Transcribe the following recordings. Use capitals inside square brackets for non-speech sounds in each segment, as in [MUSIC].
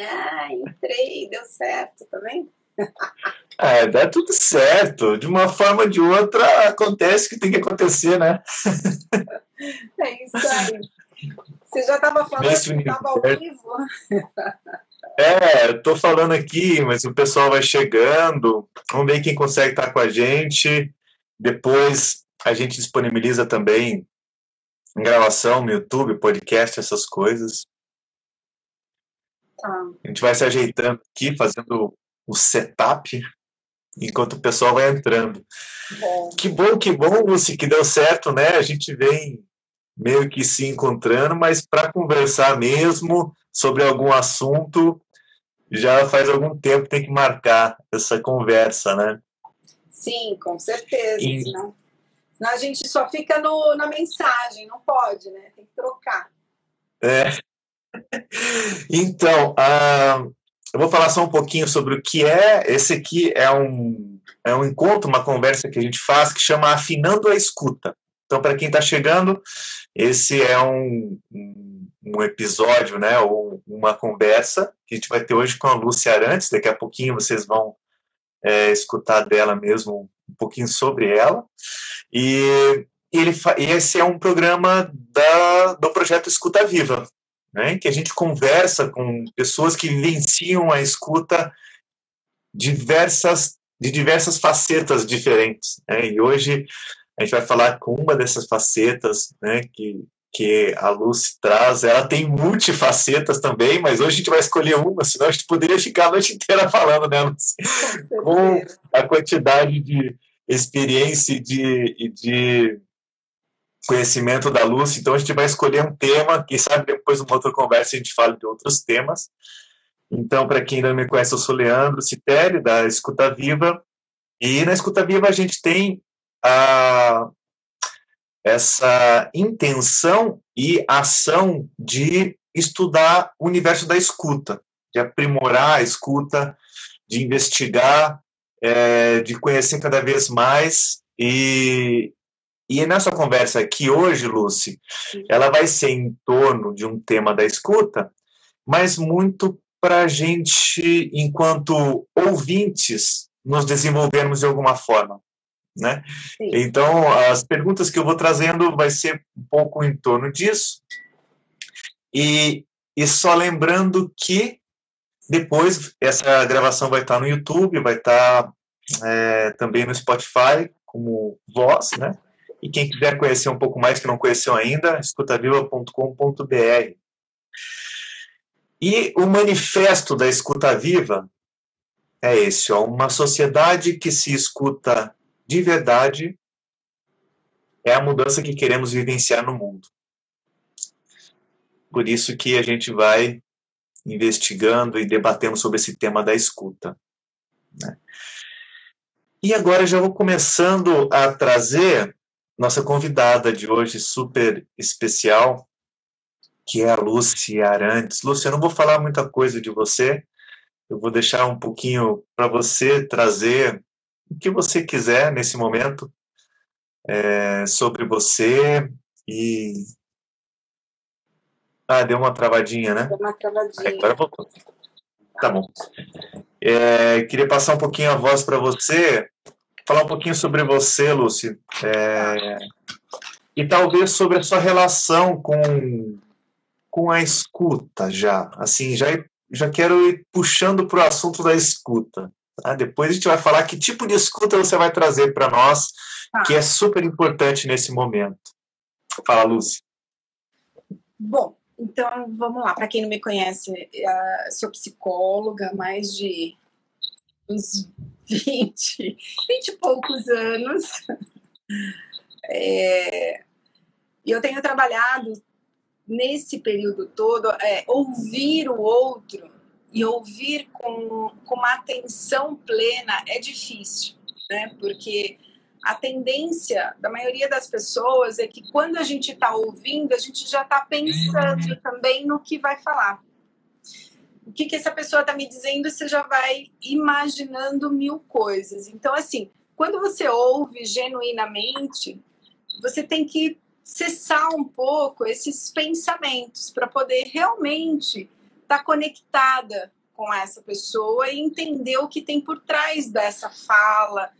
Ah, entrei, deu certo, tá vendo? É, dá tudo certo. De uma forma ou de outra, acontece o que tem que acontecer, né? É isso aí. Você já estava falando Nesse que estava ao vivo? É, eu tô falando aqui, mas o pessoal vai chegando. Vamos ver quem consegue estar com a gente. Depois a gente disponibiliza também gravação no YouTube, podcast, essas coisas. Tá. A gente vai se ajeitando aqui, fazendo o setup, enquanto o pessoal vai entrando. Bom, Que bom, que bom, Lucy, que deu certo, né? A gente vem meio que se encontrando, mas para conversar mesmo sobre algum assunto, já faz algum tempo tem que marcar essa conversa, né? sim, com certeza. E- Senão, senão a gente só fica no, na mensagem, não pode, né? Tem que trocar. É. [LAUGHS] Então, ah, eu vou falar só um pouquinho sobre o que é. Esse aqui é um, é um encontro, uma conversa que a gente faz que chama Afinando a Escuta. Então, para quem está chegando, esse é um, um, um episódio, né, ou uma conversa que a gente vai ter hoje com a Lúcia Arantes. Daqui a pouquinho vocês vão é, escutar dela mesmo um pouquinho sobre ela. E, ele esse é um programa da, do projeto Escuta Viva, né, que a gente conversa com pessoas que vivenciam a escuta diversas, de diversas facetas diferentes. Né, e hoje a gente vai falar com uma dessas facetas né, que, que a Lucy traz. Ela tem multifacetas também, mas hoje a gente vai escolher uma, senão a gente poderia ficar a noite inteira falando, né, Lucy? Com a quantidade de experiência e de, e de conhecimento da Lúcia, então a gente vai escolher um tema, quem sabe depois numa outra conversa a gente fala de outros temas. Então, para quem ainda não me conhece, eu sou Leandro Citelli, da Escuta Viva, e na Escuta Viva a gente tem a, essa intenção e ação de estudar o universo da escuta, de aprimorar a escuta, de investigar, é, de conhecer cada vez mais e, e nessa conversa aqui hoje, Lucy, ela vai ser em torno de um tema da escuta, mas muito para a gente, enquanto ouvintes, nos desenvolvermos de alguma forma, né? Sim. Então, as perguntas que eu vou trazendo vai ser um pouco em torno disso. E, e só lembrando que depois essa gravação vai estar no YouTube, vai estar é, também no Spotify como voz, né? E quem quiser conhecer um pouco mais que não conheceu ainda, escutaviva.com.br. E o manifesto da Escuta Viva é esse, ó, uma sociedade que se escuta de verdade é a mudança que queremos vivenciar no mundo. Por isso que a gente vai investigando e debatendo sobre esse tema da escuta. Né? E agora já vou começando a trazer nossa convidada de hoje, super especial, que é a Lúcia Arantes. Lúcia, eu não vou falar muita coisa de você, eu vou deixar um pouquinho para você trazer o que você quiser nesse momento é, sobre você e. Ah, deu uma travadinha, né? Deu uma travadinha. Agora voltou. Tá bom. É, queria passar um pouquinho a voz para você, falar um pouquinho sobre você, Lúcia, é, e talvez sobre a sua relação com, com a escuta já. Assim, já, já quero ir puxando para o assunto da escuta. Tá? Depois a gente vai falar que tipo de escuta você vai trazer para nós, Tá. que é super importante nesse momento. Fala, Lúcia. Bom, então vamos lá. Para quem não me conhece, eh, sou psicóloga há mais de uns 20, 20 e poucos anos. É, E eu tenho trabalhado nesse período todo, é, ouvir o outro e ouvir com, com uma atenção plena é difícil, né? Porque a tendência da maioria das pessoas é que quando a gente está ouvindo, a gente já está pensando também no que vai falar. O que, que essa pessoa está me dizendo, você já vai imaginando mil coisas. Então, assim, quando você ouve genuinamente, você tem que cessar um pouco esses pensamentos para poder realmente estar conectada com essa pessoa e entender o que tem por trás dessa fala,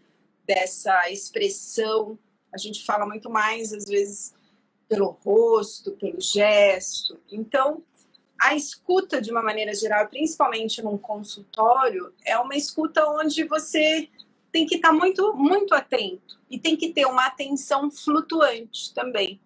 dessa expressão. A gente fala muito mais, às vezes, pelo rosto, pelo gesto. Então, a escuta, de uma maneira geral, principalmente num consultório, é uma escuta onde você tem que estar muito, muito atento e tem que ter uma atenção flutuante também.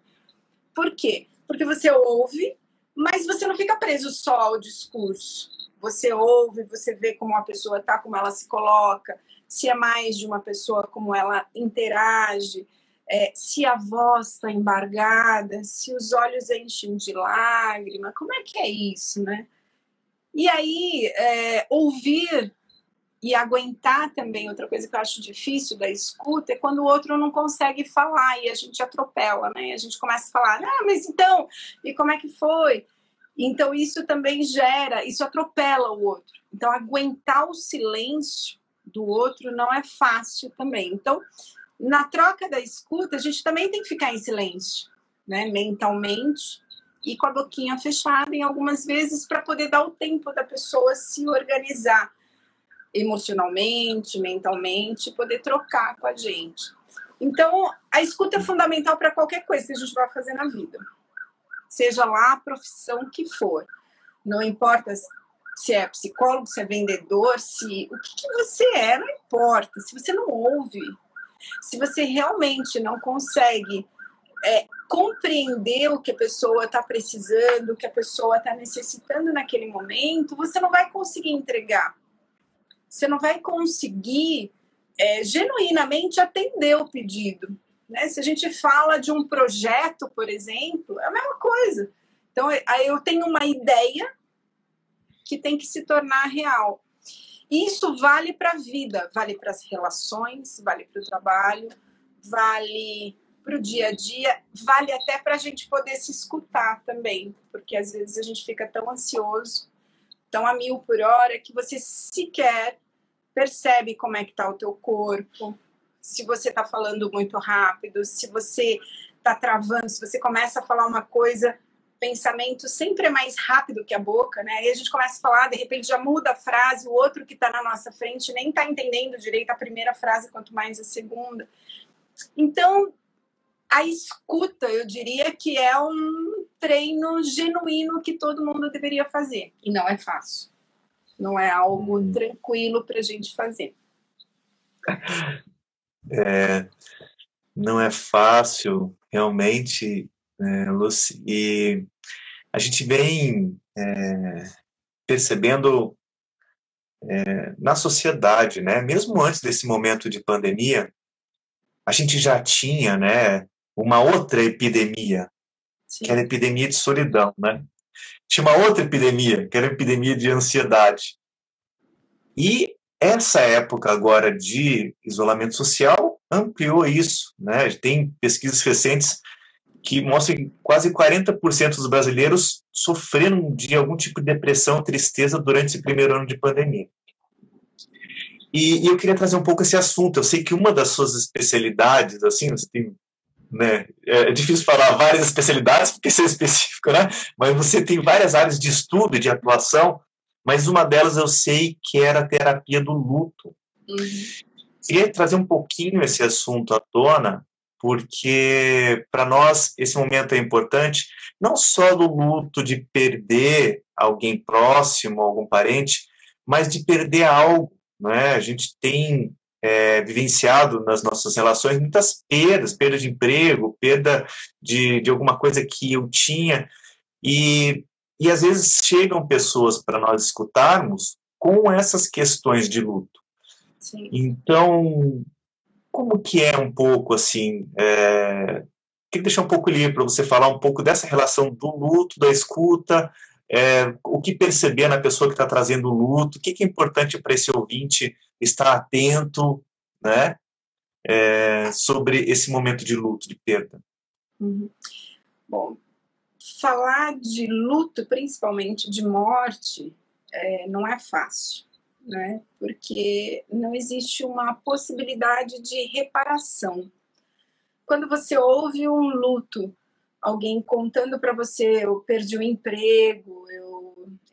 Por quê? Porque você ouve, mas você não fica preso só ao discurso. Você ouve, você vê como a pessoa está, como ela se coloca, se é mais de uma pessoa, como ela interage, é, se a voz está embargada, se os olhos enchem de lágrima, como é que é isso, né? E aí, é, ouvir e aguentar também, outra coisa que eu acho difícil da escuta é quando o outro não consegue falar e a gente atropela, né? A gente começa a falar, ah, mas então, e como é que foi? Então isso também gera, isso atropela o outro. Então aguentar o silêncio do outro não é fácil também. Então, na troca da escuta, a gente também tem que ficar em silêncio, né, mentalmente e com a boquinha fechada em algumas vezes para poder dar o tempo da pessoa se organizar emocionalmente, mentalmente, poder trocar com a gente. Então, a escuta é fundamental para qualquer coisa que a gente vai fazer na vida. Seja lá a profissão que for. Não importa se é psicólogo, se é vendedor, se o que, que você é, não importa. Se você não ouve, se você realmente não consegue é, compreender o que a pessoa está precisando, o que a pessoa está necessitando naquele momento, você não vai conseguir entregar você não vai conseguir é, genuinamente atender o pedido. Né? Se a gente fala de um projeto, por exemplo, é a mesma coisa. Então, eu tenho uma ideia que tem que se tornar real. Isso vale para a vida, vale para as relações, vale para o trabalho, vale para o dia a dia, vale até para a gente poder se escutar também, porque às vezes a gente fica tão ansioso, tão a mil por hora, que você sequer percebe como é que está o teu corpo, se você está falando muito rápido, se você está travando, se você começa a falar uma coisa, pensamento sempre é mais rápido que a boca, né? Aí a gente começa a falar, de repente já muda a frase, o outro que está na nossa frente nem está entendendo direito a primeira frase, quanto mais a segunda. Então, a escuta, eu diria que é um treino genuíno que todo mundo deveria fazer. E não é fácil. Não é algo hum. tranquilo para a gente fazer. É, não é fácil, realmente, é, Lucy. E a gente vem é, percebendo é, na sociedade, né? Mesmo antes desse momento de pandemia, a gente já tinha, né? Uma outra epidemia, Sim. que era a epidemia de solidão, né? tinha uma outra epidemia, que era a epidemia de ansiedade. E essa época agora de isolamento social ampliou isso. Né? Tem pesquisas recentes que mostram que quase 40% dos brasileiros sofreram de algum tipo de depressão, tristeza durante esse primeiro ano de pandemia. E, e, eu queria trazer um pouco esse assunto. Eu sei que uma das suas especialidades, assim, você tem né? É difícil falar várias especialidades, porque isso é específico, né? Mas você tem várias áreas de estudo e de atuação, mas uma delas eu sei que era a terapia do luto. Uhum. Queria trazer um pouquinho esse assunto à tona, porque para nós esse momento é importante, não só do luto de perder alguém próximo, algum parente, mas de perder algo. Né? A gente tem é, vivenciado nas nossas relações muitas perdas, perda de emprego, perda de, de alguma coisa que eu tinha, e, e às vezes chegam pessoas para nós escutarmos com essas questões de luto. Sim. Então, como que é um pouco assim? É, queria deixar um pouco livre para você falar um pouco dessa relação do luto, da escuta, é, o que perceber na pessoa que está trazendo o luto, o que, que é importante para esse ouvinte estar atento, né, é, sobre esse momento de luto, de perda. Uhum. Bom, falar de luto, principalmente de morte, é, não é fácil, né? Porque não existe uma possibilidade de reparação. Quando você ouve um luto alguém contando para você, eu perdi o emprego, eu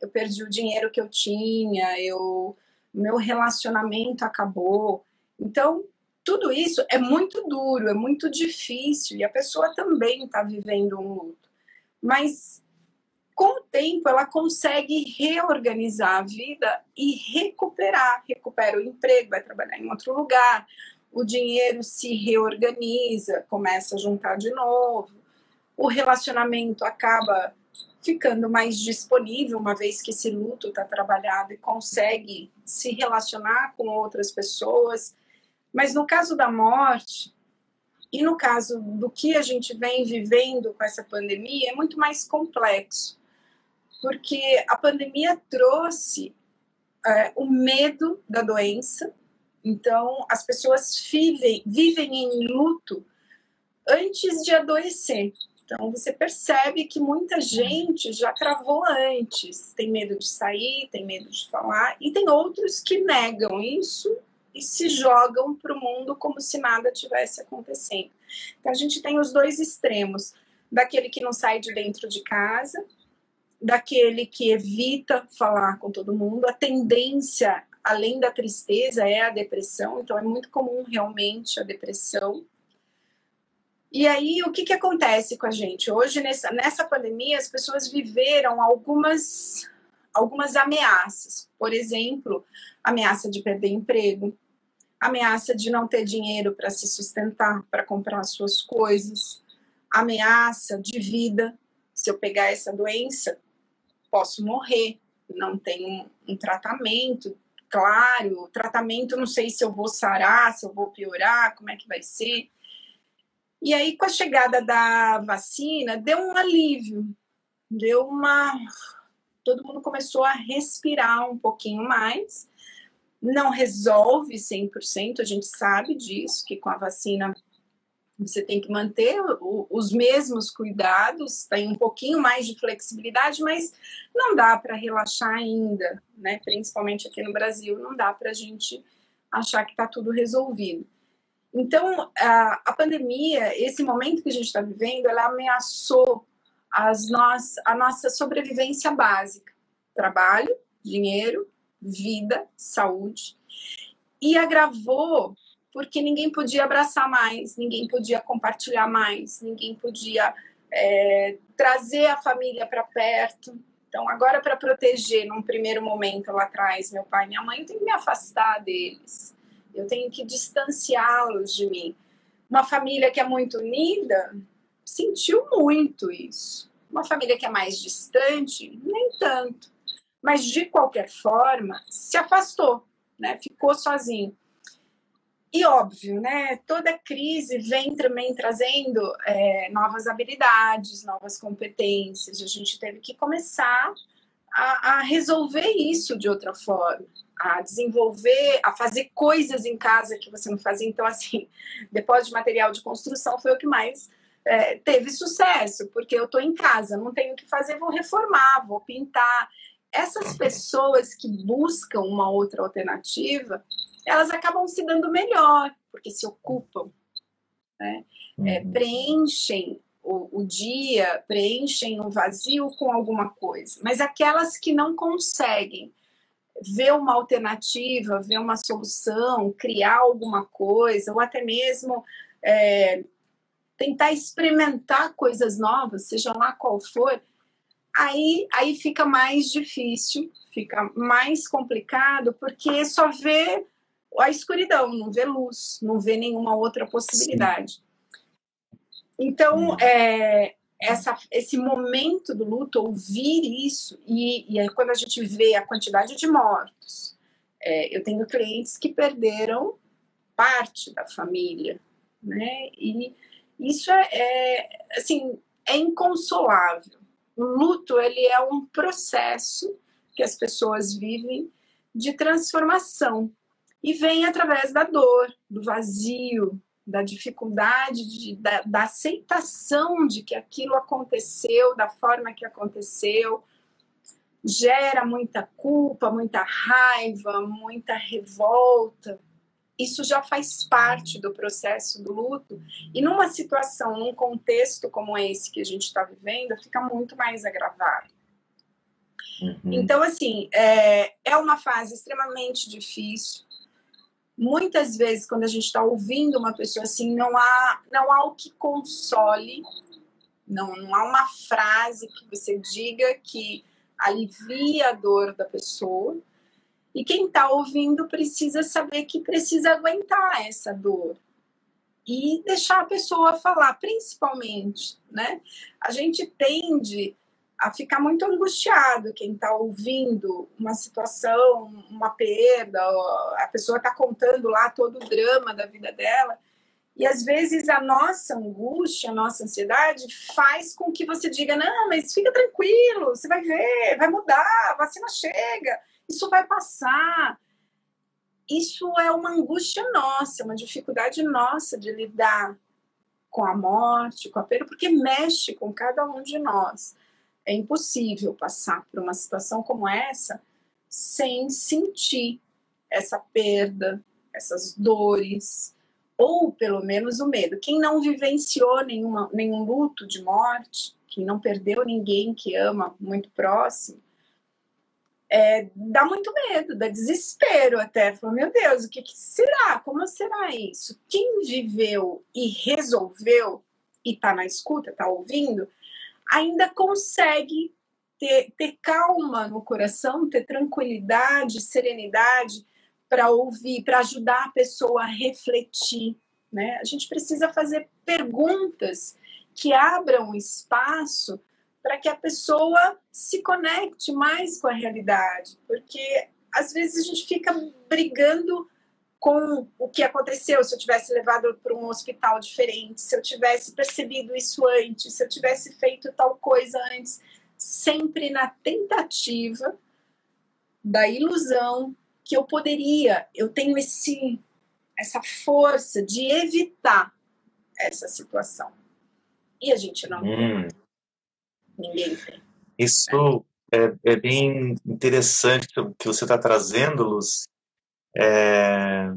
eu perdi o dinheiro que eu tinha, eu meu relacionamento acabou. Então, tudo isso é muito duro, é muito difícil e a pessoa também está vivendo um luto. Mas com o tempo ela consegue reorganizar a vida e recuperar, recupera o emprego, vai trabalhar em outro lugar, o dinheiro se reorganiza, começa a juntar de novo, o relacionamento acaba ficando mais disponível, uma vez que esse luto está trabalhado e consegue se relacionar com outras pessoas. Mas no caso da morte, e no caso do que a gente vem vivendo com essa pandemia, é muito mais complexo, porque a pandemia trouxe é, o medo da doença, então as pessoas vivem, vivem em luto antes de adoecer. Então você percebe que muita gente já travou antes, tem medo de sair, tem medo de falar, e tem outros que negam isso e se jogam para o mundo como se nada tivesse acontecendo. Então a gente tem os dois extremos, daquele que não sai de dentro de casa, daquele que evita falar com todo mundo. A tendência, além da tristeza, é a depressão, então é muito comum realmente a depressão. E aí, o que, que acontece com a gente? Hoje, nessa, nessa pandemia, as pessoas viveram algumas, algumas ameaças. Por exemplo, ameaça de perder emprego, ameaça de não ter dinheiro para se sustentar, para comprar suas coisas, ameaça de vida. Se eu pegar essa doença, posso morrer, não tem um, um tratamento claro. Tratamento, não sei se eu vou sarar, se eu vou piorar, como é que vai ser. E aí, com a chegada da vacina, deu um alívio, deu uma. Todo mundo começou a respirar um pouquinho mais. Não resolve 100%, a gente sabe disso, que com a vacina você tem que manter os mesmos cuidados, tem um pouquinho mais de flexibilidade, mas não dá para relaxar ainda, né? Principalmente aqui no Brasil, não dá para a gente achar que está tudo resolvido. Então, a, a pandemia, esse momento que a gente está vivendo, ela ameaçou as nós, a nossa sobrevivência básica: trabalho, dinheiro, vida, saúde. E agravou porque ninguém podia abraçar mais, ninguém podia compartilhar mais, ninguém podia é, trazer a família para perto. Então, agora, para proteger, num primeiro momento lá atrás, meu pai e minha mãe, eu tenho que me afastar deles eu tenho que distanciá-los de mim. Uma família que é muito unida sentiu muito isso. Uma família que é mais distante, nem tanto. Mas de qualquer forma, se afastou, né? Ficou sozinho. E óbvio, né? Toda crise vem também trazendo é, novas habilidades, novas competências. A gente teve que começar a, a resolver isso de outra forma a desenvolver, a fazer coisas em casa que você não fazia. Então, assim, depósito de material de construção foi o que mais é, teve sucesso, porque eu estou em casa, não tenho o que fazer, vou reformar, vou pintar. Essas pessoas que buscam uma outra alternativa, elas acabam se dando melhor, porque se ocupam, né? É, uhum. preenchem o, o, dia, preenchem o vazio com alguma coisa. Mas aquelas que não conseguem ver uma alternativa, ver uma solução, criar alguma coisa, ou até mesmo é, tentar experimentar coisas novas, seja lá qual for, aí, aí fica mais difícil, fica mais complicado, porque só vê a escuridão, não vê luz, não vê nenhuma outra possibilidade. Sim. Então, é, essa, esse momento do luto, ouvir isso, e, e aí quando a gente vê a quantidade de mortos, é, eu tenho clientes que perderam parte da família, né? E isso é, é assim, é inconsolável. O luto, ele é um processo que as pessoas vivem de transformação e vem através da dor, do vazio, da dificuldade de, da, da, aceitação de que aquilo aconteceu da forma que aconteceu, gera muita culpa, muita raiva, muita revolta. Isso já faz parte do processo do luto. E numa situação, num contexto como esse que a gente está vivendo, fica muito mais agravado. Uhum. Então, assim, é, é uma fase extremamente difícil. Muitas vezes, quando a gente está ouvindo uma pessoa assim, não há, não há o que console, não, não há uma frase que você diga que alivia a dor da pessoa. E quem está ouvindo precisa saber que precisa aguentar essa dor e deixar a pessoa falar, principalmente, né? A gente tende a ficar muito angustiado quem está ouvindo uma situação, uma perda, a pessoa está contando lá todo o drama da vida dela. E às vezes a nossa angústia, a nossa ansiedade faz com que você diga: não, mas fica tranquilo, você vai ver, vai mudar, a vacina chega, isso vai passar. Isso é uma angústia nossa, uma dificuldade nossa de lidar com a morte, com a perda, porque mexe com cada um de nós. É impossível passar por uma situação como essa sem sentir essa perda, essas dores, ou pelo menos o medo. Quem não vivenciou nenhuma, nenhum luto de morte, quem não perdeu ninguém que ama muito próximo, é, dá muito medo, dá desespero até. Fala, meu Deus, o que, que será? Como será isso? Quem viveu e resolveu e está na escuta, está ouvindo, ainda consegue ter, ter calma no coração, ter tranquilidade, serenidade para ouvir, para ajudar a pessoa a refletir. Né? A gente precisa fazer perguntas que abram espaço para que a pessoa se conecte mais com a realidade, porque às vezes a gente fica brigando com o que aconteceu, se eu tivesse levado para um hospital diferente, se eu tivesse percebido isso antes, se eu tivesse feito tal coisa antes, sempre na tentativa da ilusão que eu poderia, eu tenho esse essa força de evitar essa situação. E a gente não hum. tem. Ninguém tem. Isso é, é bem interessante o que você está trazendo, Luz, é,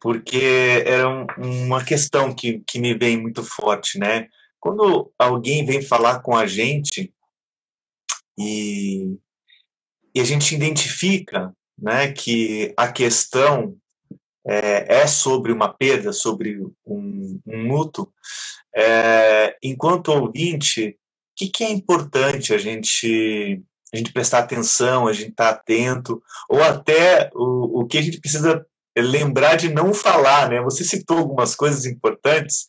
porque era um, uma questão que, que me vem muito forte, né? Quando alguém vem falar com a gente e, e a gente identifica né, que a questão é, é sobre uma perda, sobre um, um luto, é, enquanto ouvinte, o que, que, é importante a gente, a gente prestar atenção, a gente estar tá atento, ou até o, o que a gente precisa lembrar de não falar, né? Você citou algumas coisas importantes,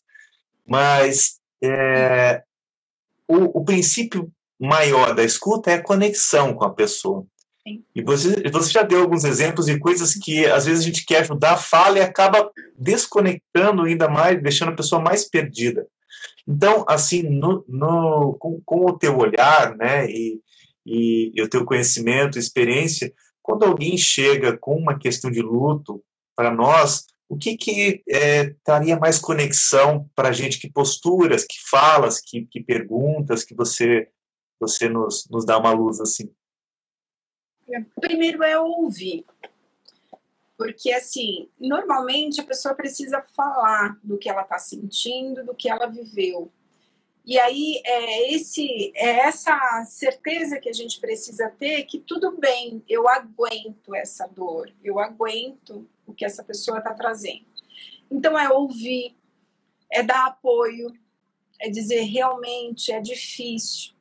mas é, o, o princípio maior da escuta é a conexão com a pessoa. E você, você já deu alguns exemplos de coisas que às vezes a gente quer ajudar, fala e acaba desconectando ainda mais, deixando a pessoa mais perdida. Então, assim, no, no com, com, o teu olhar, né, e, e, e o teu conhecimento, experiência, quando alguém chega com uma questão de luto para nós, o que que é, daria mais conexão para a gente? Que posturas, que falas, que, que perguntas que você você nos, nos dá uma luz assim? Primeiro é ouvir. Porque, assim, normalmente a pessoa precisa falar do que ela está sentindo, do que ela viveu. E aí é, esse, é essa certeza que a gente precisa ter que tudo bem, eu aguento essa dor, eu aguento o que essa pessoa está trazendo. Então é ouvir, é dar apoio, é dizer realmente é difícil,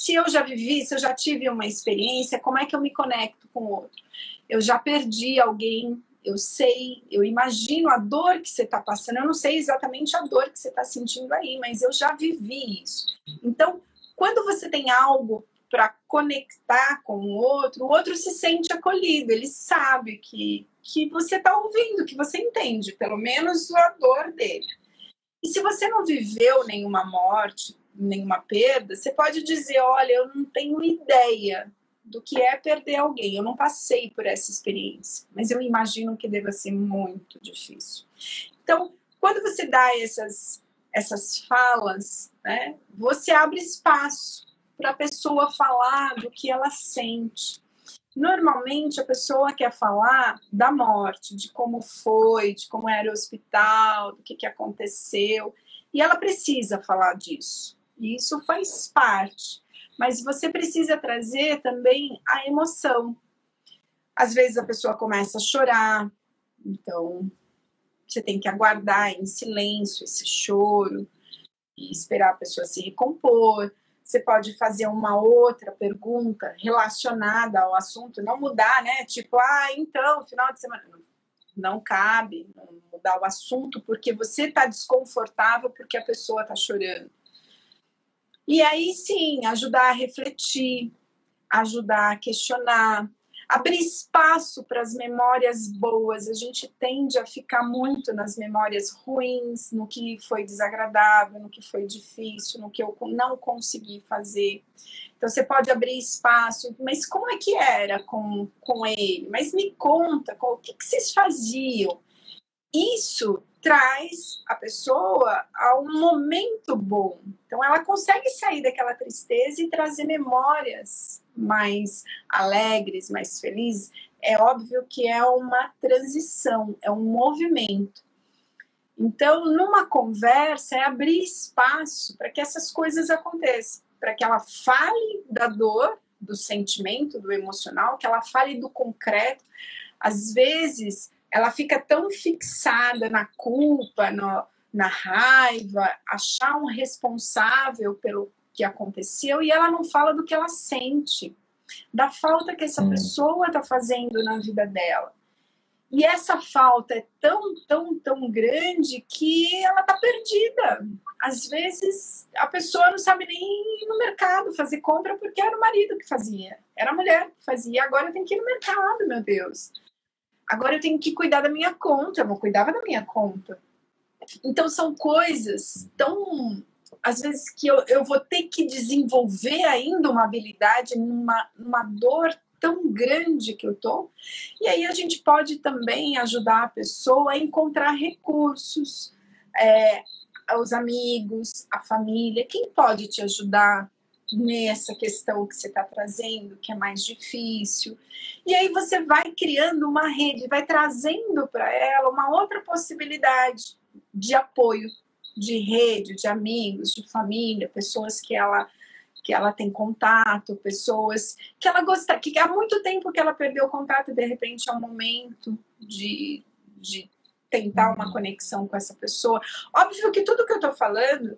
se eu já vivi, se eu já tive uma experiência, como é que eu me conecto com o outro? Eu já perdi alguém, eu sei, eu imagino a dor que você está passando, eu não sei exatamente a dor que você está sentindo aí, mas eu já vivi isso. Então, quando você tem algo para conectar com o outro, o outro se sente acolhido, ele sabe que, que você está ouvindo, que você entende, pelo menos a dor dele. E se você não viveu nenhuma morte, nenhuma perda, você pode dizer: olha, eu não tenho ideia do que é perder alguém, eu não passei por essa experiência, mas eu imagino que deva ser muito difícil. Então, quando você dá essas, essas falas, né, você abre espaço para a pessoa falar do que ela sente. Normalmente a pessoa quer falar da morte, de como foi, de como era o hospital, do que, que aconteceu, e ela precisa falar disso. E isso faz parte. Mas você precisa trazer também a emoção. Às vezes a pessoa começa a chorar, então você tem que aguardar em silêncio esse choro e esperar a pessoa se recompor. Você pode fazer uma outra pergunta relacionada ao assunto, não mudar, né? Tipo, ah, então, final de semana. Não cabe mudar o assunto porque você está desconfortável porque a pessoa está chorando. E aí sim, ajudar a refletir, ajudar a questionar, abrir espaço para as memórias boas. A gente tende a ficar muito nas memórias ruins, no que foi desagradável, no que foi difícil, no que eu não consegui fazer. Então você pode abrir espaço, mas como é que era com, com ele? Mas me conta, o que, que vocês faziam? Isso traz a pessoa a um momento bom. Então ela consegue sair daquela tristeza e trazer memórias mais alegres, mais felizes. É óbvio que é uma transição, é um movimento. Então, numa conversa, é abrir espaço para que essas coisas aconteçam, para que ela fale da dor, do sentimento, do emocional, que ela fale do concreto. Às vezes, ela fica tão fixada na culpa, no, na raiva, achar um responsável pelo que aconteceu e ela não fala do que ela sente, da falta que essa pessoa está fazendo na vida dela. E essa falta é tão, tão, tão grande que ela está perdida. Às vezes a pessoa não sabe nem ir no mercado fazer compra porque era o marido que fazia, era a mulher que fazia. Agora tenho que ir no mercado, meu Deus. Agora eu tenho que cuidar da minha conta, eu não cuidava da minha conta. Então são coisas tão. Às vezes que eu, eu vou ter que desenvolver ainda uma habilidade numa, numa dor tão grande que eu tô. E aí a gente pode também ajudar a pessoa a encontrar recursos, é, os amigos, a família, quem pode te ajudar nessa questão que você está trazendo, que é mais difícil. E aí você vai criando uma rede, vai trazendo para ela uma outra possibilidade de apoio, de rede, de amigos, de família, pessoas que ela que ela tem contato, pessoas que ela gosta, que há muito tempo que ela perdeu o contato e de repente é um momento de, de tentar uma conexão com essa pessoa. Óbvio que tudo que eu estou falando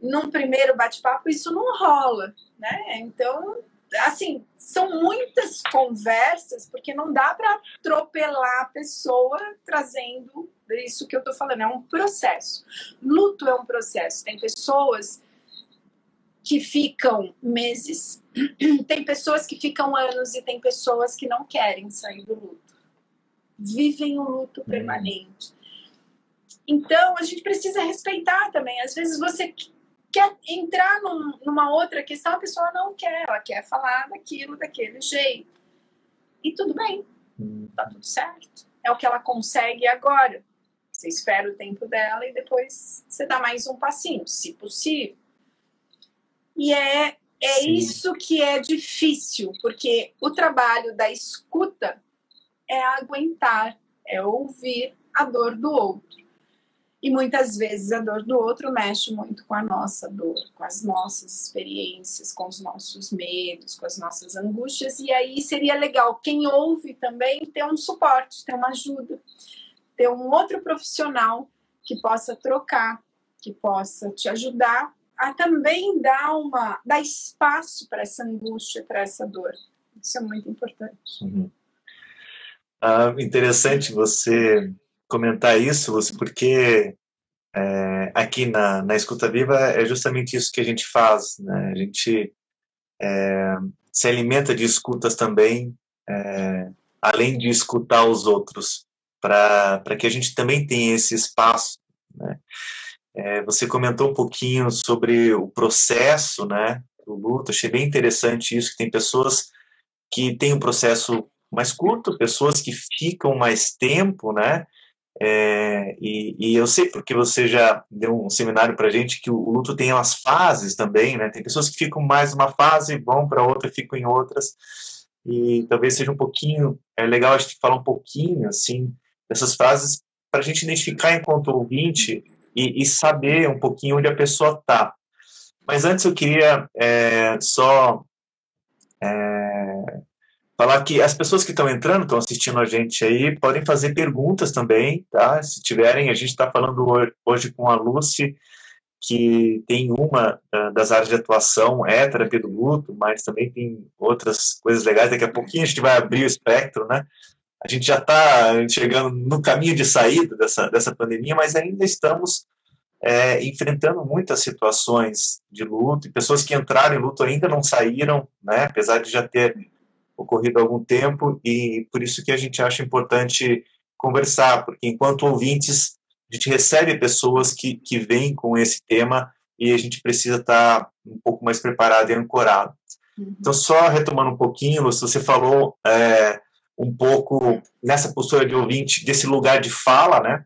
num primeiro bate-papo isso não rola, né? Então, assim, são muitas conversas, porque não dá para atropelar a pessoa trazendo isso que eu tô falando, é um processo. Luto é um processo. Tem pessoas que ficam meses, [CLEARS THROAT] tem pessoas que ficam anos e tem pessoas que não querem sair do luto. Vivem o luto permanente. Então, a gente precisa respeitar também. Às vezes você quer entrar num, numa outra questão, a pessoa não quer, ela quer falar daquilo daquele jeito. E tudo bem, tá tudo certo. É o que ela consegue agora. Você espera o tempo dela e depois você dá mais um passinho, se possível. E é, é isso que é difícil, porque o trabalho da escuta é aguentar, é ouvir a dor do outro. E muitas vezes a dor do outro mexe muito com a nossa dor, com as nossas experiências, com os nossos medos, com as nossas angústias. E aí seria legal quem ouve também ter um suporte, ter uma ajuda, ter um outro profissional que possa trocar, que possa te ajudar a também dar uma dar espaço para essa angústia, para essa dor. Isso é muito importante. Uhum. Ah, interessante você comentar isso, porque é, aqui na, na Escuta Viva é justamente isso que a gente faz. Né? A gente é, se alimenta de escutas também, é, além de escutar os outros, para que a gente também tenha esse espaço. Né? É, você comentou um pouquinho sobre o processo né, do luto, achei bem interessante isso, que tem pessoas que têm um processo mais curto, pessoas que ficam mais tempo, né? É, e, e, eu sei porque você já deu um seminário para gente que o, o, luto tem as fases também, né? Tem pessoas que ficam mais numa fase, vão para outra, ficam em outras. E talvez seja um pouquinho, é legal a gente falar um pouquinho, assim, dessas frases para a gente identificar enquanto ouvinte e, e, saber um pouquinho onde a pessoa está. Mas antes eu queria é, só é, falar que as pessoas que estão entrando, estão assistindo a gente aí, podem fazer perguntas também, tá? Se tiverem, a gente está falando hoje com a Lucy, que tem uma uh, das áreas de atuação, é terapia do luto, mas também tem outras coisas legais. Daqui a pouquinho a gente vai abrir o espectro, né? A gente já está chegando no caminho de saída dessa, dessa pandemia, mas ainda estamos é, enfrentando muitas situações de luto, e pessoas que entraram em luto ainda não saíram, né? Apesar de já ter ocorrido há algum tempo, e por isso que a gente acha importante conversar, porque enquanto ouvintes a gente recebe pessoas que, que vêm com esse tema e a gente precisa estar um pouco mais preparado e ancorado. Uhum. Então, só retomando um pouquinho, você falou é, um pouco nessa postura de ouvinte, desse lugar de fala, né?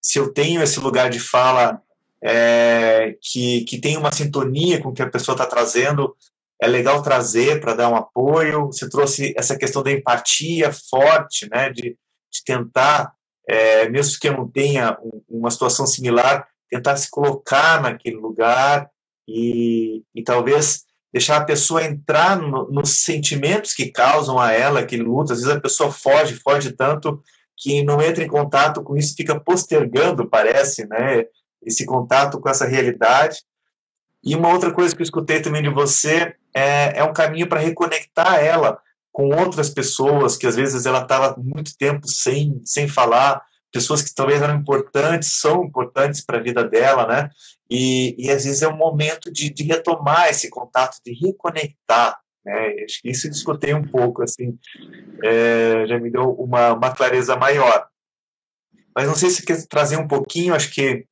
Se eu tenho esse lugar de fala é, que, que tem uma sintonia com o que a pessoa está trazendo, é legal trazer para dar um apoio. Você trouxe essa questão da empatia forte, né? De, de tentar é, mesmo que eu não tenha uma situação similar, tentar se colocar naquele lugar e, e talvez deixar a pessoa entrar no, nos sentimentos que causam a ela aquele luto. Às vezes a pessoa foge, foge tanto que não entra em contato com isso, fica postergando, parece, né, esse contato com essa realidade. E uma outra coisa que eu escutei também de você é, é um caminho para reconectar ela com outras pessoas que às vezes ela estava muito tempo sem, sem falar, pessoas que talvez eram importantes, são importantes para a vida dela, né? E, e às vezes é um momento de, de retomar esse contato, de reconectar, né? Acho que isso eu discutei um pouco, assim, é, já me deu uma, uma clareza maior. Mas não sei se quer trazer um pouquinho, acho que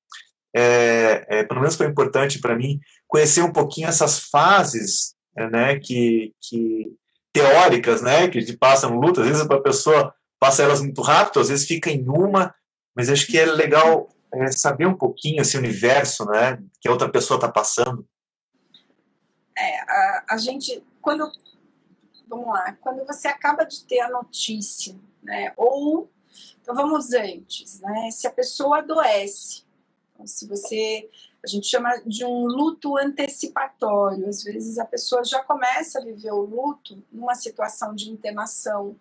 é, é, pelo menos foi importante para mim conhecer um pouquinho essas fases, né, que, que teóricas, né, que passam luta, às vezes a pessoa passa elas muito rápido, às vezes fica em uma, mas acho que é legal é, saber um pouquinho esse universo, né, que a outra pessoa está passando. É, a, a gente, quando, vamos lá, quando você acaba de ter a notícia, né, ou, então vamos antes, né, se a pessoa adoece, se você a gente chama de um luto antecipatório. Às vezes a pessoa já começa a viver o luto numa situação de internação,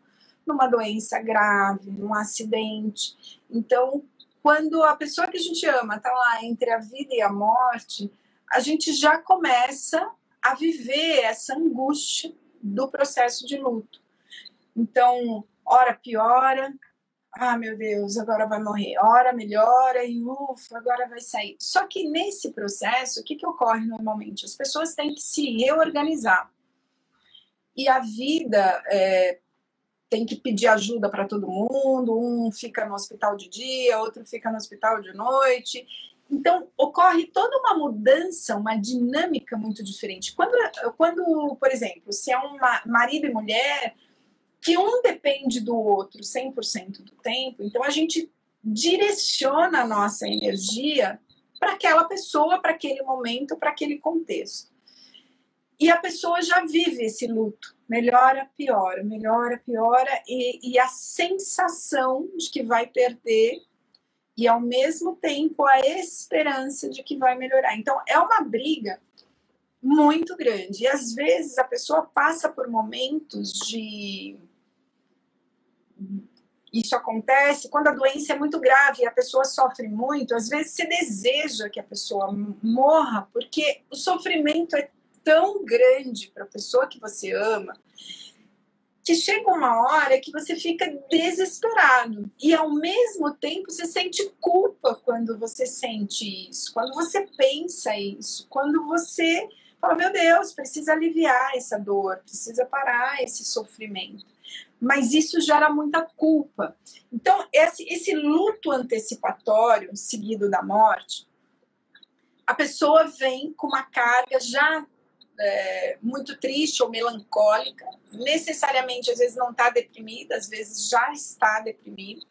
numa doença grave, num acidente. Então, quando a pessoa que a gente ama está lá entre a vida e a morte, a gente já começa a viver essa angústia do processo de luto. Então, hora piora, ah, meu Deus, agora vai morrer. Ora, melhora e ufa, agora vai sair. Só que nesse processo, o que, que ocorre normalmente? As pessoas têm que se reorganizar. E a vida é, tem que pedir ajuda para todo mundo, um fica no hospital de dia, outro fica no hospital de noite. Então, ocorre toda uma mudança, uma dinâmica muito diferente. Quando, quando por exemplo, se é um marido e mulher, que um depende do outro 100% do tempo, então a gente direciona a nossa energia para aquela pessoa, para aquele momento, para aquele contexto. E a pessoa já vive esse luto, melhora, piora, melhora, piora, e, e a sensação de que vai perder e ao mesmo tempo a esperança de que vai melhorar. Então é uma briga muito grande. E às vezes a pessoa passa por momentos de isso acontece quando a doença é muito grave e a pessoa sofre muito. Às vezes você deseja que a pessoa morra, porque o sofrimento é tão grande para a pessoa que você ama que chega uma hora que você fica desesperado e ao mesmo tempo você sente culpa quando você sente isso, quando você pensa isso, quando você fala meu Deus, precisa aliviar essa dor, precisa parar esse sofrimento mas isso gera muita culpa. Então, esse, esse luto antecipatório, seguido da morte, a pessoa vem com uma carga já é, muito triste ou melancólica, necessariamente, às vezes não está deprimida, às vezes já está deprimida.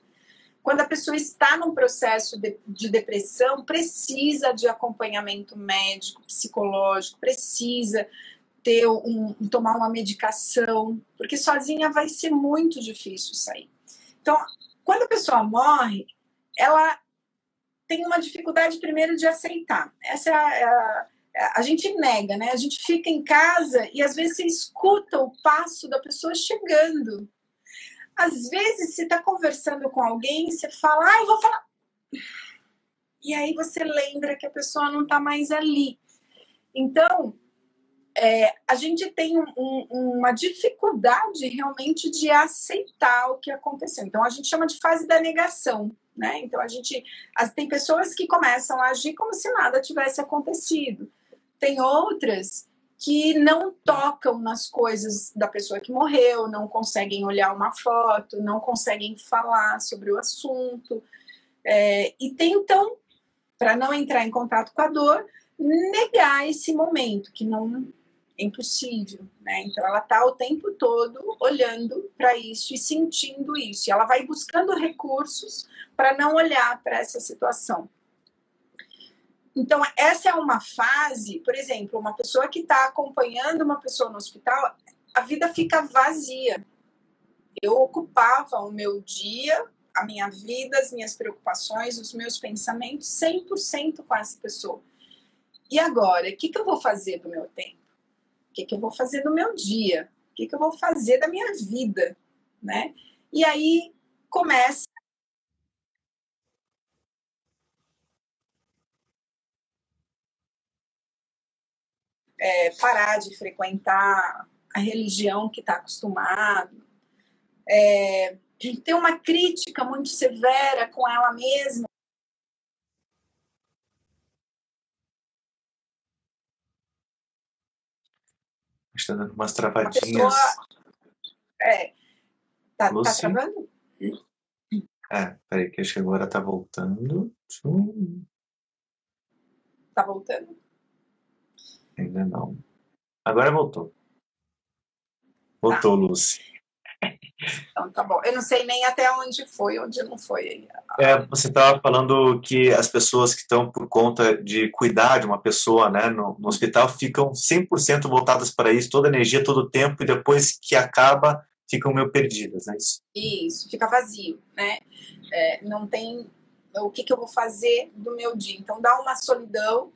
Quando a pessoa está num processo de, de depressão, precisa de acompanhamento médico, psicológico, precisa ter um, tomar uma medicação, porque sozinha vai ser muito difícil sair. Então, quando a pessoa morre, ela tem uma dificuldade primeiro de aceitar. Essa é a, é a, a gente nega, né? A gente fica em casa e às vezes você escuta o passo da pessoa chegando. Às vezes você está conversando com alguém, você fala, ah, eu vou falar. E aí você lembra que a pessoa não está mais ali. Então, é, a gente tem um, um, uma dificuldade realmente de aceitar o que aconteceu. Então, a gente chama de fase da negação. Né? Então, a gente. As, tem pessoas que começam a agir como se nada tivesse acontecido. Tem outras que não tocam nas coisas da pessoa que morreu, não conseguem olhar uma foto, não conseguem falar sobre o assunto, é, e tentam, para não entrar em contato com a dor, negar esse momento, que não é impossível, né? Então ela está o tempo todo olhando para isso e sentindo isso, e ela vai buscando recursos para não olhar para essa situação. Então, essa é uma fase, por exemplo, uma pessoa que está acompanhando uma pessoa no hospital, a vida fica vazia. Eu ocupava o meu dia, a minha vida, as minhas preocupações, os meus pensamentos 100% com essa pessoa. E agora, o que, que eu vou fazer do meu tempo? O que, que eu vou fazer do meu dia? O que, que eu vou fazer da minha vida? Né? E aí começa é, parar de frequentar a religião que está acostumado, é, ter uma crítica muito severa com ela mesma. Está dando umas travadinhas. Pessoa, é, tá, tá travando? É, peraí, que acho que agora tá voltando. Tá voltando? Ainda não. Agora voltou. Voltou, tá. Lucy. Então tá bom. Eu não sei nem até onde foi, onde não foi. É, você estava falando que as pessoas que estão por conta de cuidar de uma pessoa né, no, no hospital ficam 100% voltadas para isso, toda energia, todo o tempo, e depois que acaba, ficam meio perdidas, é isso? Isso, fica vazio, né? É, não tem o que, que eu vou fazer do meu dia. Então dá uma solidão.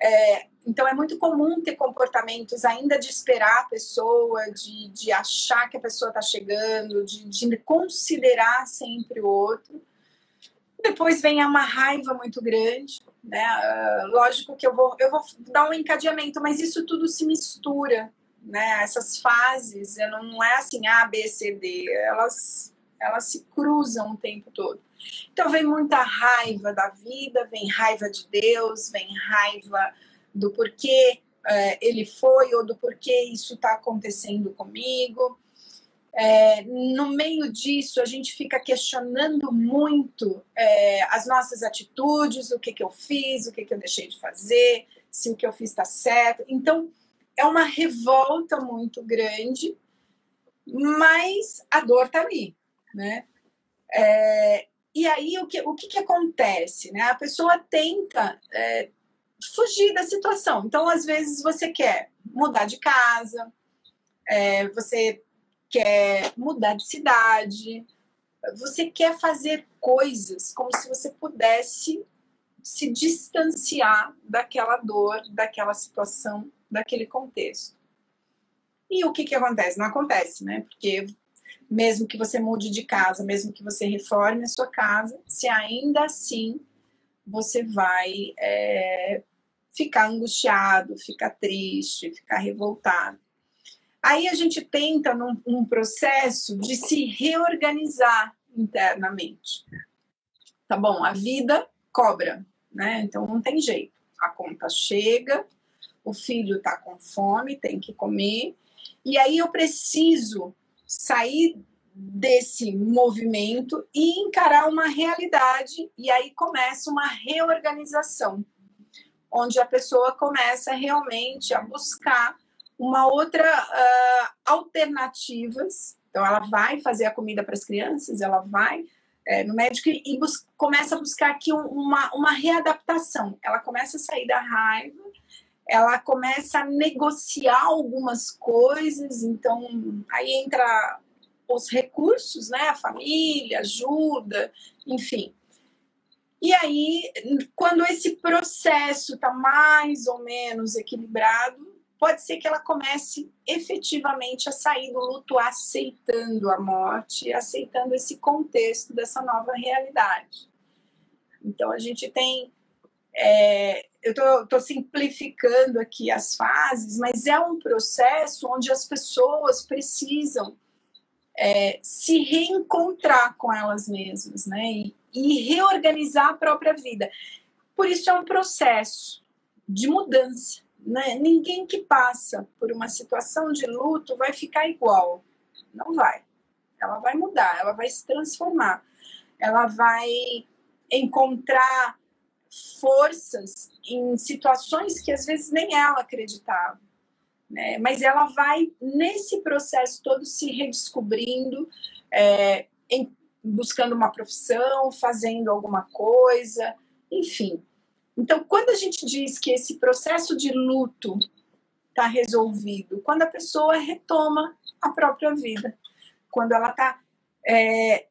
É, então, é muito comum ter comportamentos ainda de esperar a pessoa, de, de achar que a pessoa está chegando, de, de considerar sempre o outro. Depois vem uma raiva muito grande, né? Uh, lógico que eu vou, eu vou dar um encadeamento, mas isso tudo se mistura, né? Essas fases, não é assim A, B, C, D, elas, elas se cruzam o tempo todo. Então vem muita raiva da vida, vem raiva de Deus, vem raiva do porquê é, ele foi ou do porquê isso está acontecendo comigo. É, no meio disso, a gente fica questionando muito é, as nossas atitudes, o que, que eu fiz, o que, que eu deixei de fazer, se o que eu fiz está certo. Então, é uma revolta muito grande, mas a dor está ali, né? É, e aí, o que, o que, que acontece? Né? A pessoa tenta é, fugir da situação. Então, às vezes, você quer mudar de casa, é, você quer mudar de cidade, você quer fazer coisas como se você pudesse se distanciar daquela dor, daquela situação, daquele contexto. E o que, que acontece? Não acontece, né? Porque mesmo que você mude de casa, mesmo que você reforme a sua casa, se ainda assim você vai é, ficar angustiado, ficar triste, ficar revoltado. Aí a gente tenta, num, num processo, de se reorganizar internamente. Tá bom, a vida cobra, né? Então não tem jeito. A conta chega, o filho tá com fome, tem que comer, e aí eu preciso sair desse movimento e encarar uma realidade, e aí começa uma reorganização onde a pessoa começa realmente a buscar uma outra uh, alternativas. Então, ela vai fazer a comida para as crianças, ela vai é, no médico e começa a buscar aqui um, uma, uma readaptação. Ela começa a sair da raiva, ela começa a negociar algumas coisas, então aí entra os recursos, né? A família, ajuda, enfim. E aí, quando esse processo está mais ou menos equilibrado, pode ser que ela comece efetivamente a sair do luto aceitando a morte, aceitando esse contexto dessa nova realidade. Então, a gente tem. É, eu estou simplificando aqui as fases, mas é um processo onde as pessoas precisam é, se reencontrar com elas mesmas, né? E, e reorganizar a própria vida. Por isso é um processo de mudança. Né? Ninguém que passa por uma situação de luto vai ficar igual. Não vai. Ela vai mudar, ela vai se transformar. Ela vai encontrar forças em situações que às vezes nem ela acreditava. Né? Mas ela vai, nesse processo todo, se redescobrindo, é, em, buscando uma profissão, fazendo alguma coisa, enfim. Então, quando a gente diz que esse processo de luto está resolvido, quando a pessoa retoma a própria vida, quando ela está é,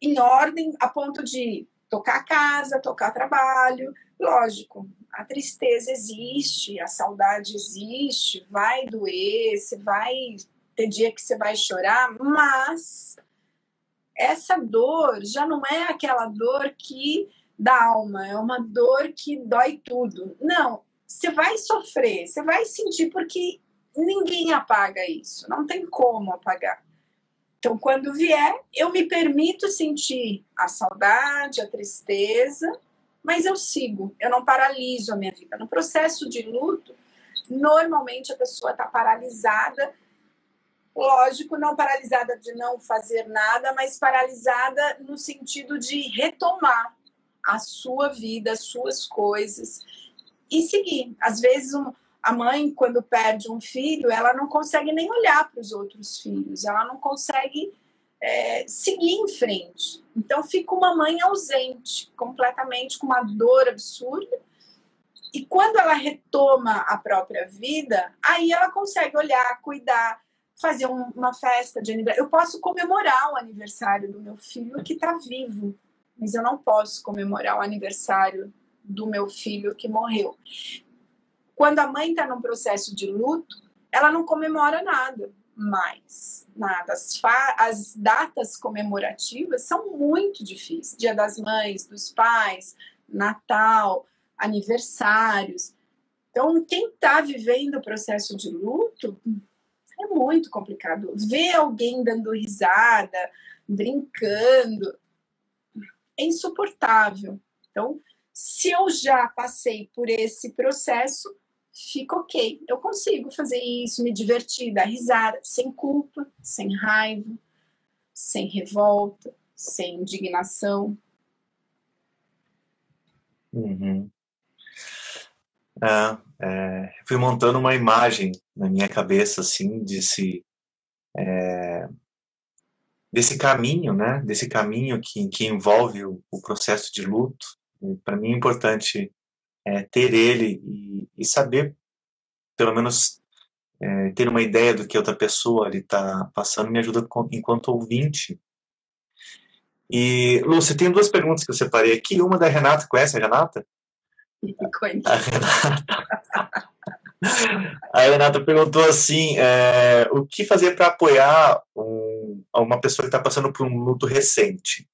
em ordem a ponto de tocar a casa, tocar trabalho, lógico, a tristeza existe, a saudade existe, vai doer, você vai ter dia que você vai chorar, mas essa dor já não é aquela dor que dá alma, é uma dor que dói tudo. Não, você vai sofrer, você vai sentir porque ninguém apaga isso, não tem como apagar. Então, quando vier, eu me permito sentir a saudade, a tristeza, mas eu sigo, eu não paraliso a minha vida. No processo de luto, normalmente a pessoa está paralisada Lógico, não paralisada de não fazer nada, mas paralisada no sentido de retomar a sua vida, as suas coisas e seguir. Às vezes, um, a mãe, quando perde um filho, ela não consegue nem olhar para os outros filhos, ela não consegue é, seguir em frente. Então, fica uma mãe ausente, completamente com uma dor absurda. E quando ela retoma a própria vida, aí ela consegue olhar, cuidar, fazer um, uma festa de aniversário. Eu posso comemorar o aniversário do meu filho que está vivo, mas eu não posso comemorar o aniversário do meu filho que morreu. Quando a mãe está num processo de luto, ela não comemora nada mais, nada. As, as datas comemorativas são muito difíceis. Dia das Mães, dos Pais, Natal, aniversários. Então, quem está vivendo o processo de luto é muito complicado. Ver alguém dando risada, brincando, é insuportável. Então, se eu já passei por esse processo, fica ok. Eu consigo fazer isso, me divertir, dar risada, sem culpa, sem raiva, sem revolta, sem indignação. Uhum. É, é, fui montando uma imagem na minha cabeça, assim, desse, é, desse caminho, né? Desse caminho que, que envolve o, o processo de luto. Para mim é importante é, ter ele e, e, saber, pelo menos, é, ter uma ideia do que outra pessoa está passando me ajuda enquanto ouvinte. E, você tem duas perguntas que eu separei aqui. Uma da Renata, conhece a Renata? A Renata, perguntou assim: é, o que fazer para apoiar um, uma pessoa que está passando por um luto recente?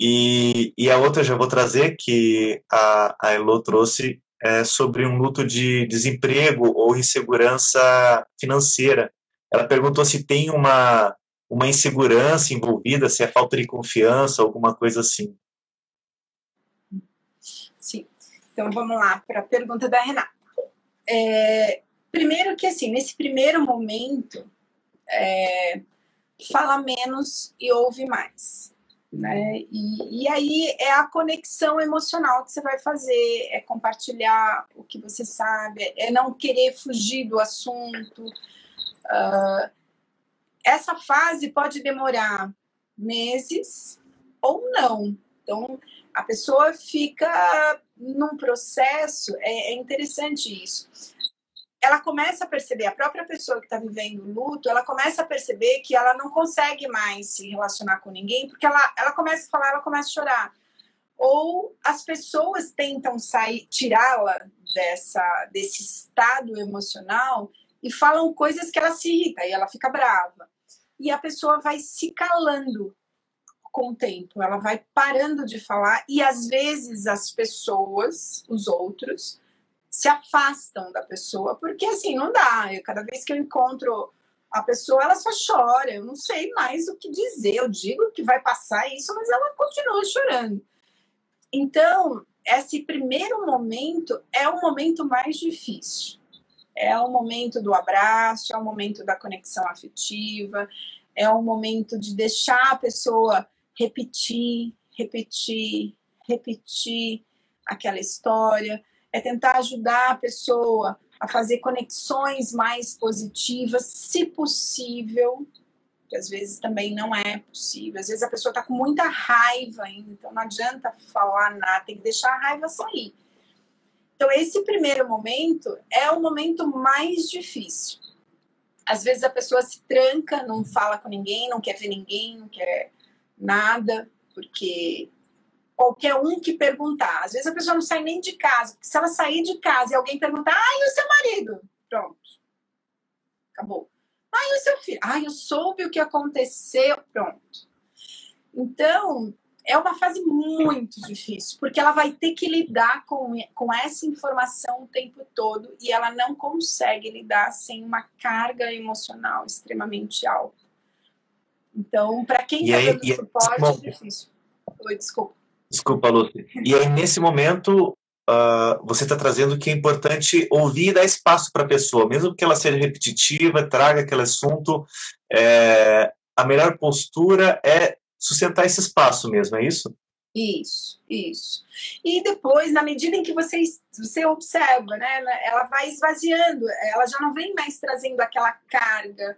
E, e a outra já vou trazer, que a, a Elo trouxe, é sobre um luto de desemprego ou insegurança financeira. Ela perguntou se tem uma, uma insegurança envolvida, se é falta de confiança, alguma coisa assim. Então vamos lá para a pergunta da Renata. É, primeiro que assim, nesse primeiro momento, é, fala menos e ouve mais. Né? E, e aí é a conexão emocional que você vai fazer, é compartilhar o que você sabe, é não querer fugir do assunto. Uh, essa fase pode demorar meses ou não. Então, a pessoa fica num processo, é, é interessante isso. Ela começa a perceber, a própria pessoa que está vivendo luto, ela começa a perceber que ela não consegue mais se relacionar com ninguém, porque ela, ela começa a falar, ela começa a chorar. ou as pessoas tentam sair, tirá-la dessa desse estado emocional e falam coisas que ela se irrita e ela fica brava. E a pessoa vai se calando com o tempo, ela vai parando de falar e às vezes as pessoas, os outros, se afastam da pessoa, porque assim, não dá. Eu, cada vez que eu encontro a pessoa, ela só chora, eu não sei mais o que dizer. Eu digo que vai passar isso, mas ela continua chorando. Então, esse primeiro momento é o momento mais difícil. É o momento do abraço, é o momento da conexão afetiva, é o momento de deixar a pessoa repetir, repetir, repetir aquela história, é tentar ajudar a pessoa a fazer conexões mais positivas, se possível, que às vezes também não é possível. Às vezes a pessoa está com muita raiva ainda, então não adianta falar nada, tem que deixar a raiva sair. Então, esse primeiro momento é o momento mais difícil. Às vezes a pessoa se tranca, não fala com ninguém, não quer ver ninguém, não quer nada, porque qualquer um que perguntar. Às vezes a pessoa não sai nem de casa. Se ela sair de casa e alguém perguntar, ah, e o seu marido? Pronto. Acabou. Ah, o seu filho? Ah, eu soube o que aconteceu. Pronto. Então, é uma fase muito difícil, porque ela vai ter que lidar com, com essa informação o tempo todo e ela não consegue lidar sem uma carga emocional extremamente alta. Então, para quem está dando e suporte, é difícil. Oi, desculpa. Desculpa, Lúcia. E aí, nesse momento, uh, você está trazendo que é importante ouvir e dar espaço para a pessoa, mesmo que ela seja repetitiva, traga aquele assunto, é, a melhor postura é sustentar esse espaço mesmo, é isso? Isso, isso. E depois, na medida em que você, você observa, né, ela vai esvaziando, ela já não vem mais trazendo aquela carga,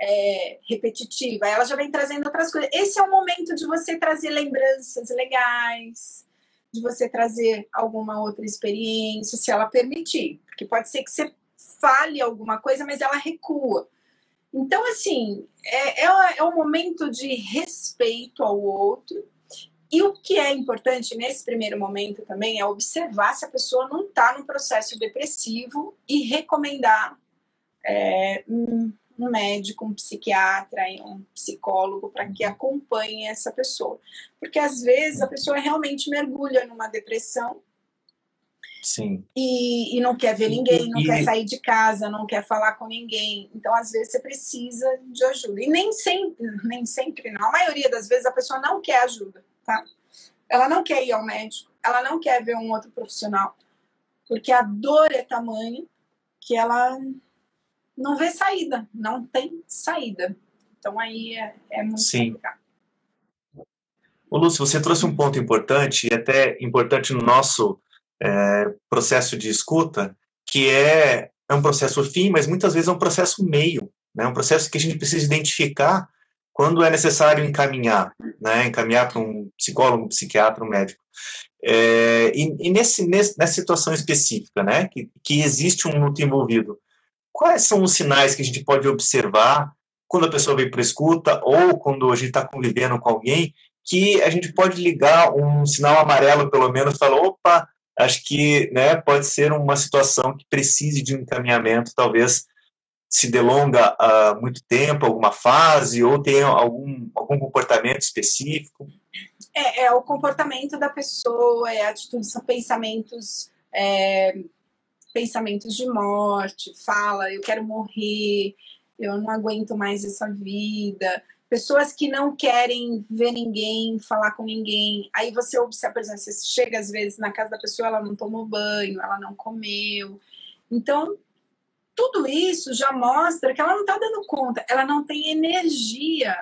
é, repetitiva, ela já vem trazendo outras coisas. Esse é o momento de você trazer lembranças legais, de você trazer alguma outra experiência, se ela permitir. Porque pode ser que você fale alguma coisa, mas ela recua. Então, assim, é, é, é um momento de respeito ao outro. E o que é importante nesse primeiro momento também é observar se a pessoa não está num processo depressivo e recomendar é, um médico, um psiquiatra e um psicólogo para que acompanhe essa pessoa. Porque às vezes a pessoa realmente mergulha numa depressão Sim. E, e não quer ver ninguém, não e, quer sair de casa, não quer falar com ninguém. Então, às vezes, você precisa de ajuda. E nem sempre, nem sempre, não. A maioria das vezes a pessoa não quer ajuda, tá? Ela não quer ir ao médico, ela não quer ver um outro profissional, porque a dor é tamanho que ela não vê saída, não tem saída. Então aí é, é muito Sim. complicado. Ô, Lúcio, você trouxe um ponto importante, e até importante no nosso é, processo de escuta, que é, é um processo fim, mas muitas vezes é um processo meio, né? um processo que a gente precisa identificar quando é necessário encaminhar, né? encaminhar para um psicólogo, um psiquiatra, um médico. É, e, e nesse, nesse, nessa situação específica, né, que, que existe um luto envolvido, quais são os sinais que a gente pode observar quando a pessoa vem para escuta ou quando a gente está convivendo com alguém que a gente pode ligar um sinal amarelo, pelo menos, e falar, opa, acho que né, pode ser uma situação que precise de um encaminhamento, talvez se delonga uh, muito tempo, alguma fase, ou tenha algum, algum comportamento específico? É, é o comportamento da pessoa, é a atitude, são pensamentos é, pensamentos de morte, fala, eu quero morrer, eu não aguento mais essa vida. Pessoas que não querem ver ninguém, falar com ninguém. Aí você observa, por exemplo, você chega às vezes na casa da pessoa, ela não tomou banho, ela não comeu. Então, tudo isso já mostra que ela não está dando conta, ela não tem energia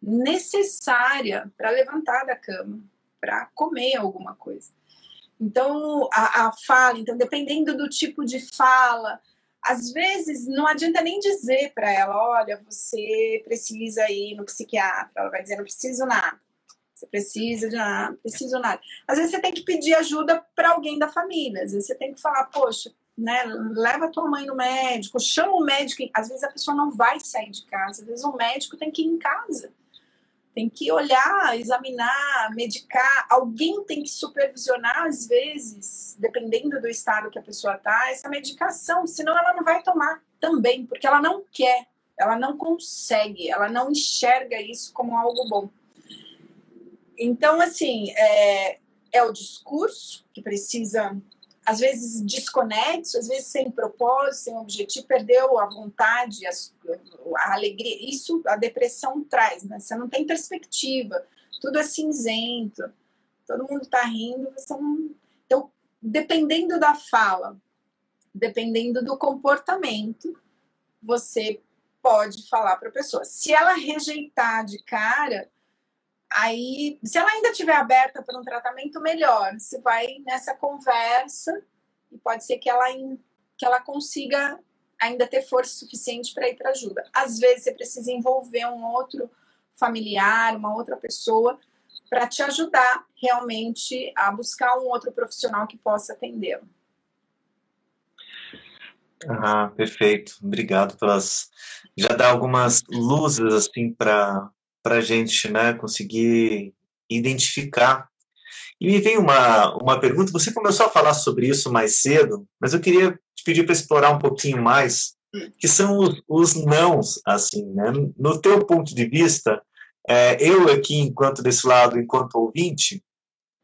necessária para levantar da cama, para comer alguma coisa. Então, a, a fala, então, dependendo do tipo de fala, às vezes não adianta nem dizer para ela, olha, você precisa ir no psiquiatra. Ela vai dizer, não preciso nada. Você precisa de nada, preciso nada. Às vezes você tem que pedir ajuda para alguém da família. Às vezes você tem que falar, poxa, né, leva tua mãe no médico, chama o médico. Às vezes a pessoa não vai sair de casa, às vezes o médico tem que ir em casa tem que olhar, examinar, medicar. Alguém tem que supervisionar, às vezes, dependendo do estado que a pessoa está, essa medicação, senão ela não vai tomar também, porque ela não quer, ela não consegue, ela não enxerga isso como algo bom. Então, assim, é, é o discurso que precisa às vezes desconexo, às vezes sem propósito, sem objetivo, perdeu a vontade, a, a, alegria. Isso a depressão traz, né? Você não tem perspectiva, tudo é cinzento, todo mundo está rindo, você não. Então, dependendo da fala, dependendo do comportamento, você pode falar para a pessoa. Se ela rejeitar de cara, Aí, se ela ainda estiver aberta para um tratamento melhor, você vai nessa conversa e pode ser que ela, que ela consiga ainda ter força suficiente para ir para ajuda. Às vezes você precisa envolver um outro familiar, uma outra pessoa para te ajudar realmente a buscar um outro profissional que possa atendê-lo. Ah, perfeito. Obrigado pelas já dar algumas luzes assim para para a gente né, conseguir identificar. E me vem uma, uma pergunta, você começou a falar sobre isso mais cedo, mas eu queria te pedir para explorar um pouquinho mais, que são os, os nãos, assim, né? No teu ponto de vista, é, eu aqui, enquanto desse lado, enquanto ouvinte,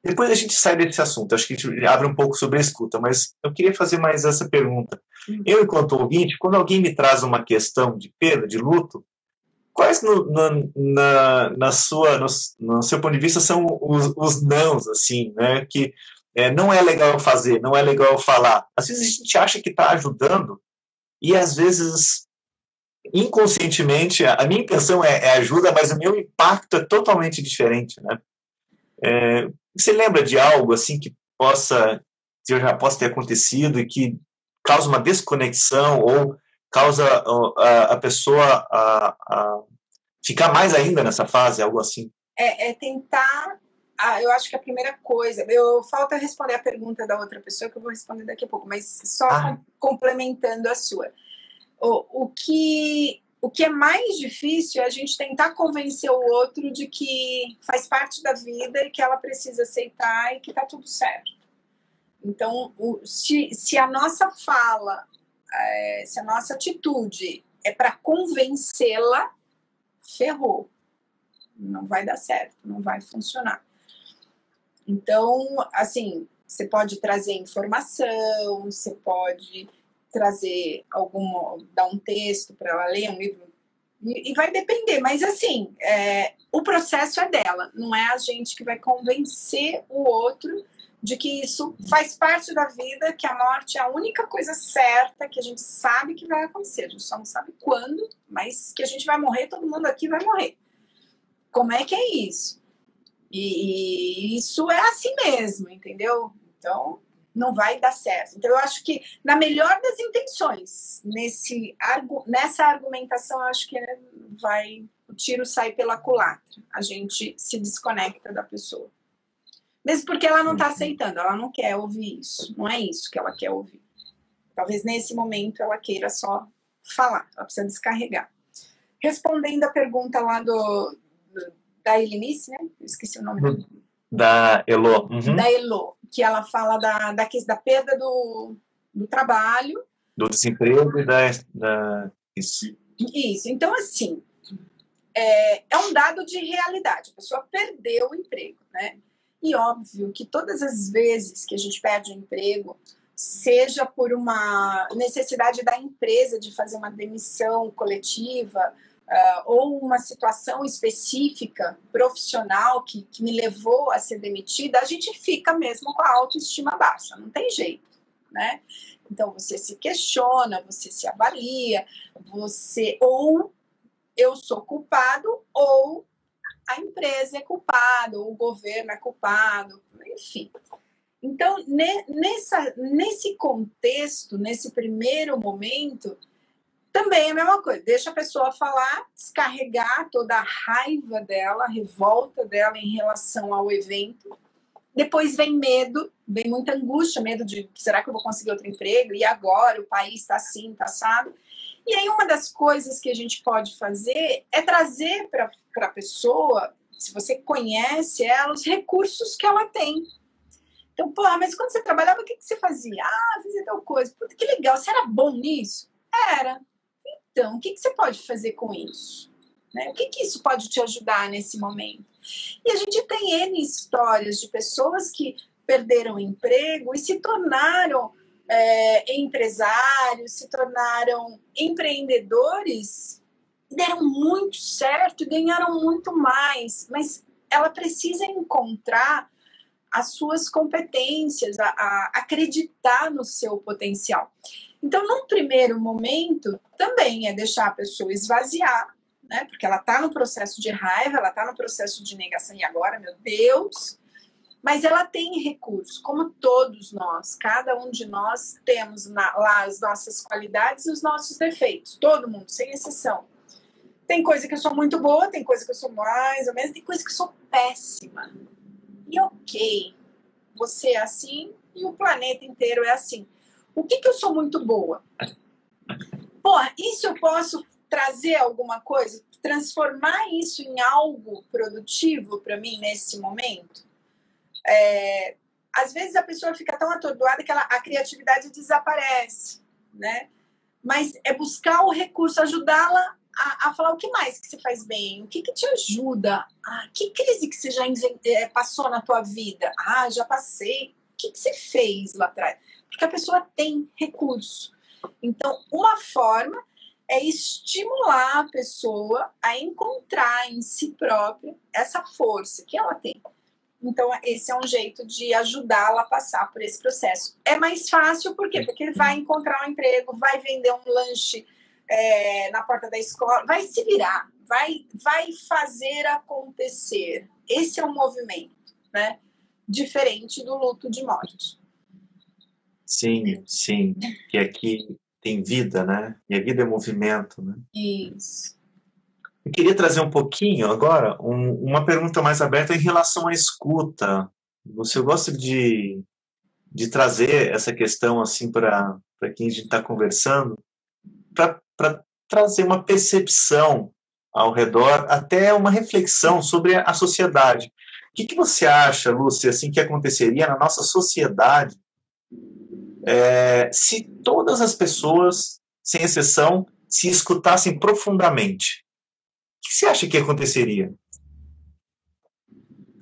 depois a gente sai desse assunto, acho que a gente abre um pouco sobre a escuta, mas eu queria fazer mais essa pergunta. Eu, enquanto ouvinte, quando alguém me traz uma questão de perda, de luto, Quais, no, no, na, na sua, no, no, seu ponto de vista, são os, os nãos, assim, né? Que é, não é legal fazer, não é legal falar. Às vezes a gente acha que está ajudando e às vezes inconscientemente a minha intenção é, é, ajuda, mas o meu impacto é totalmente diferente, né? É, você lembra de algo assim que possa, que já possa ter acontecido e que causa uma desconexão ou causa a, a pessoa a, a, ficar mais ainda nessa fase, algo assim? É, é tentar. Ah, eu acho que a primeira coisa. Eu falta responder a pergunta da outra pessoa, que eu vou responder daqui a pouco, mas só ah. complementando a sua. O, o, que, o que é mais difícil é a gente tentar convencer o outro de que faz parte da vida e que ela precisa aceitar e que tá tudo certo. Então, o, se, se a nossa fala é, se a nossa atitude é para convencê-la, ferrou. Não vai dar certo, não vai funcionar. Então, assim, você pode trazer informação, você pode trazer algum, dar um texto para ela ler, um livro, e, e vai depender. Mas, assim, é, o processo é dela, não é a gente que vai convencer o outro de que isso faz parte da vida, que a morte é a única coisa certa que a gente sabe que vai acontecer. A gente só não sabe quando, mas que a gente vai morrer, todo mundo aqui vai morrer. Como é que é isso? E, e isso é assim mesmo, entendeu? Então, não vai dar certo. Então, eu acho que, na melhor das intenções, nesse, nessa argumentação, eu acho que vai, o tiro sai pela culatra. A gente se desconecta da pessoa. Mesmo porque ela não está uhum. aceitando, ela não quer ouvir isso. Não é isso que ela quer ouvir. Talvez nesse momento ela queira só falar, ela precisa descarregar. Respondendo a pergunta lá do, do da Elinice, né? Eu esqueci o nome uhum. Da Elo. Uhum. Da Elo, que ela fala da, da, da perda do, do trabalho. Do desemprego e da, da. Isso. Isso. Então, assim, é, é um dado de realidade. A pessoa perdeu o emprego, né? E óbvio que todas as vezes que a gente perde o emprego, seja por uma necessidade da empresa de fazer uma demissão coletiva, uh, ou uma situação específica, profissional, que, que me levou a ser demitida, a gente fica mesmo com a autoestima baixa, não tem jeito, né? Então você se questiona, você se avalia, você ou eu sou culpado ou a empresa é culpada, ou o governo é culpado, enfim. Então, nessa, nesse contexto, nesse primeiro momento, também é a mesma coisa. Deixa a pessoa falar, descarregar toda a raiva dela, a revolta dela em relação ao evento. Depois vem medo, vem muita angústia, medo de será que eu vou conseguir outro emprego? E agora o país está assim, está assado. E aí, uma das coisas que a gente pode fazer é trazer para a pessoa se você conhece ela, os recursos que ela tem. Então, pô, mas quando você trabalhava, o que, que você fazia? Ah, fazia tal coisa. Puta, que legal. Você era bom nisso? Era. Então, o que, que você pode fazer com isso? Né? O que, que isso pode te ajudar nesse momento? E a gente tem N histórias de pessoas que perderam emprego e se tornaram é, empresários, se tornaram empreendedores, deram muito certo e ganharam muito mais, mas ela precisa encontrar as suas competências, a, a acreditar no seu potencial. Então, num primeiro momento, também é deixar a pessoa esvaziar, né? Porque ela está no processo de raiva, ela está no processo de negação, e agora, meu Deus, mas ela tem recursos, como todos nós, cada um de nós temos na, lá as nossas qualidades e os nossos defeitos, todo mundo, sem exceção. Tem coisa que eu sou muito boa, tem coisa que eu sou mais ou menos, tem coisa que eu sou péssima. E ok, você é assim e o planeta inteiro é assim. O que, que eu sou muito boa? Porra, isso eu posso trazer alguma coisa, transformar isso em algo produtivo para mim nesse momento? É, às vezes a pessoa fica tão atordoada que ela, a criatividade desaparece, né? Mas é buscar o recurso, ajudá-la a, a, falar o que mais que você faz bem, o que, que te ajuda, ah, que crise que você já é, passou na tua vida, ah, já passei, o que, que você fez lá atrás? Porque a pessoa tem recurso. Então, uma forma é estimular a pessoa a encontrar em si própria essa força que ela tem. Então, esse é um jeito de ajudá-la a passar por esse processo. É mais fácil, por quê? Porque ele vai encontrar um emprego, vai vender um lanche é, na porta da escola, vai se virar, vai, vai fazer acontecer. Esse é um movimento, né? Diferente do luto de morte. Sim, sim. Que aqui tem vida, né? E a vida é movimento, né? Isso. Eu queria trazer um pouquinho agora um, uma pergunta mais aberta em relação à escuta. Você gosta de, de trazer essa questão assim para quem a gente está conversando, para trazer uma percepção ao redor, até uma reflexão sobre a sociedade. O que, que você acha, Lúcia, assim, que aconteceria na nossa sociedade é, se todas as pessoas, sem exceção, se escutassem profundamente? Que você acha que aconteceria?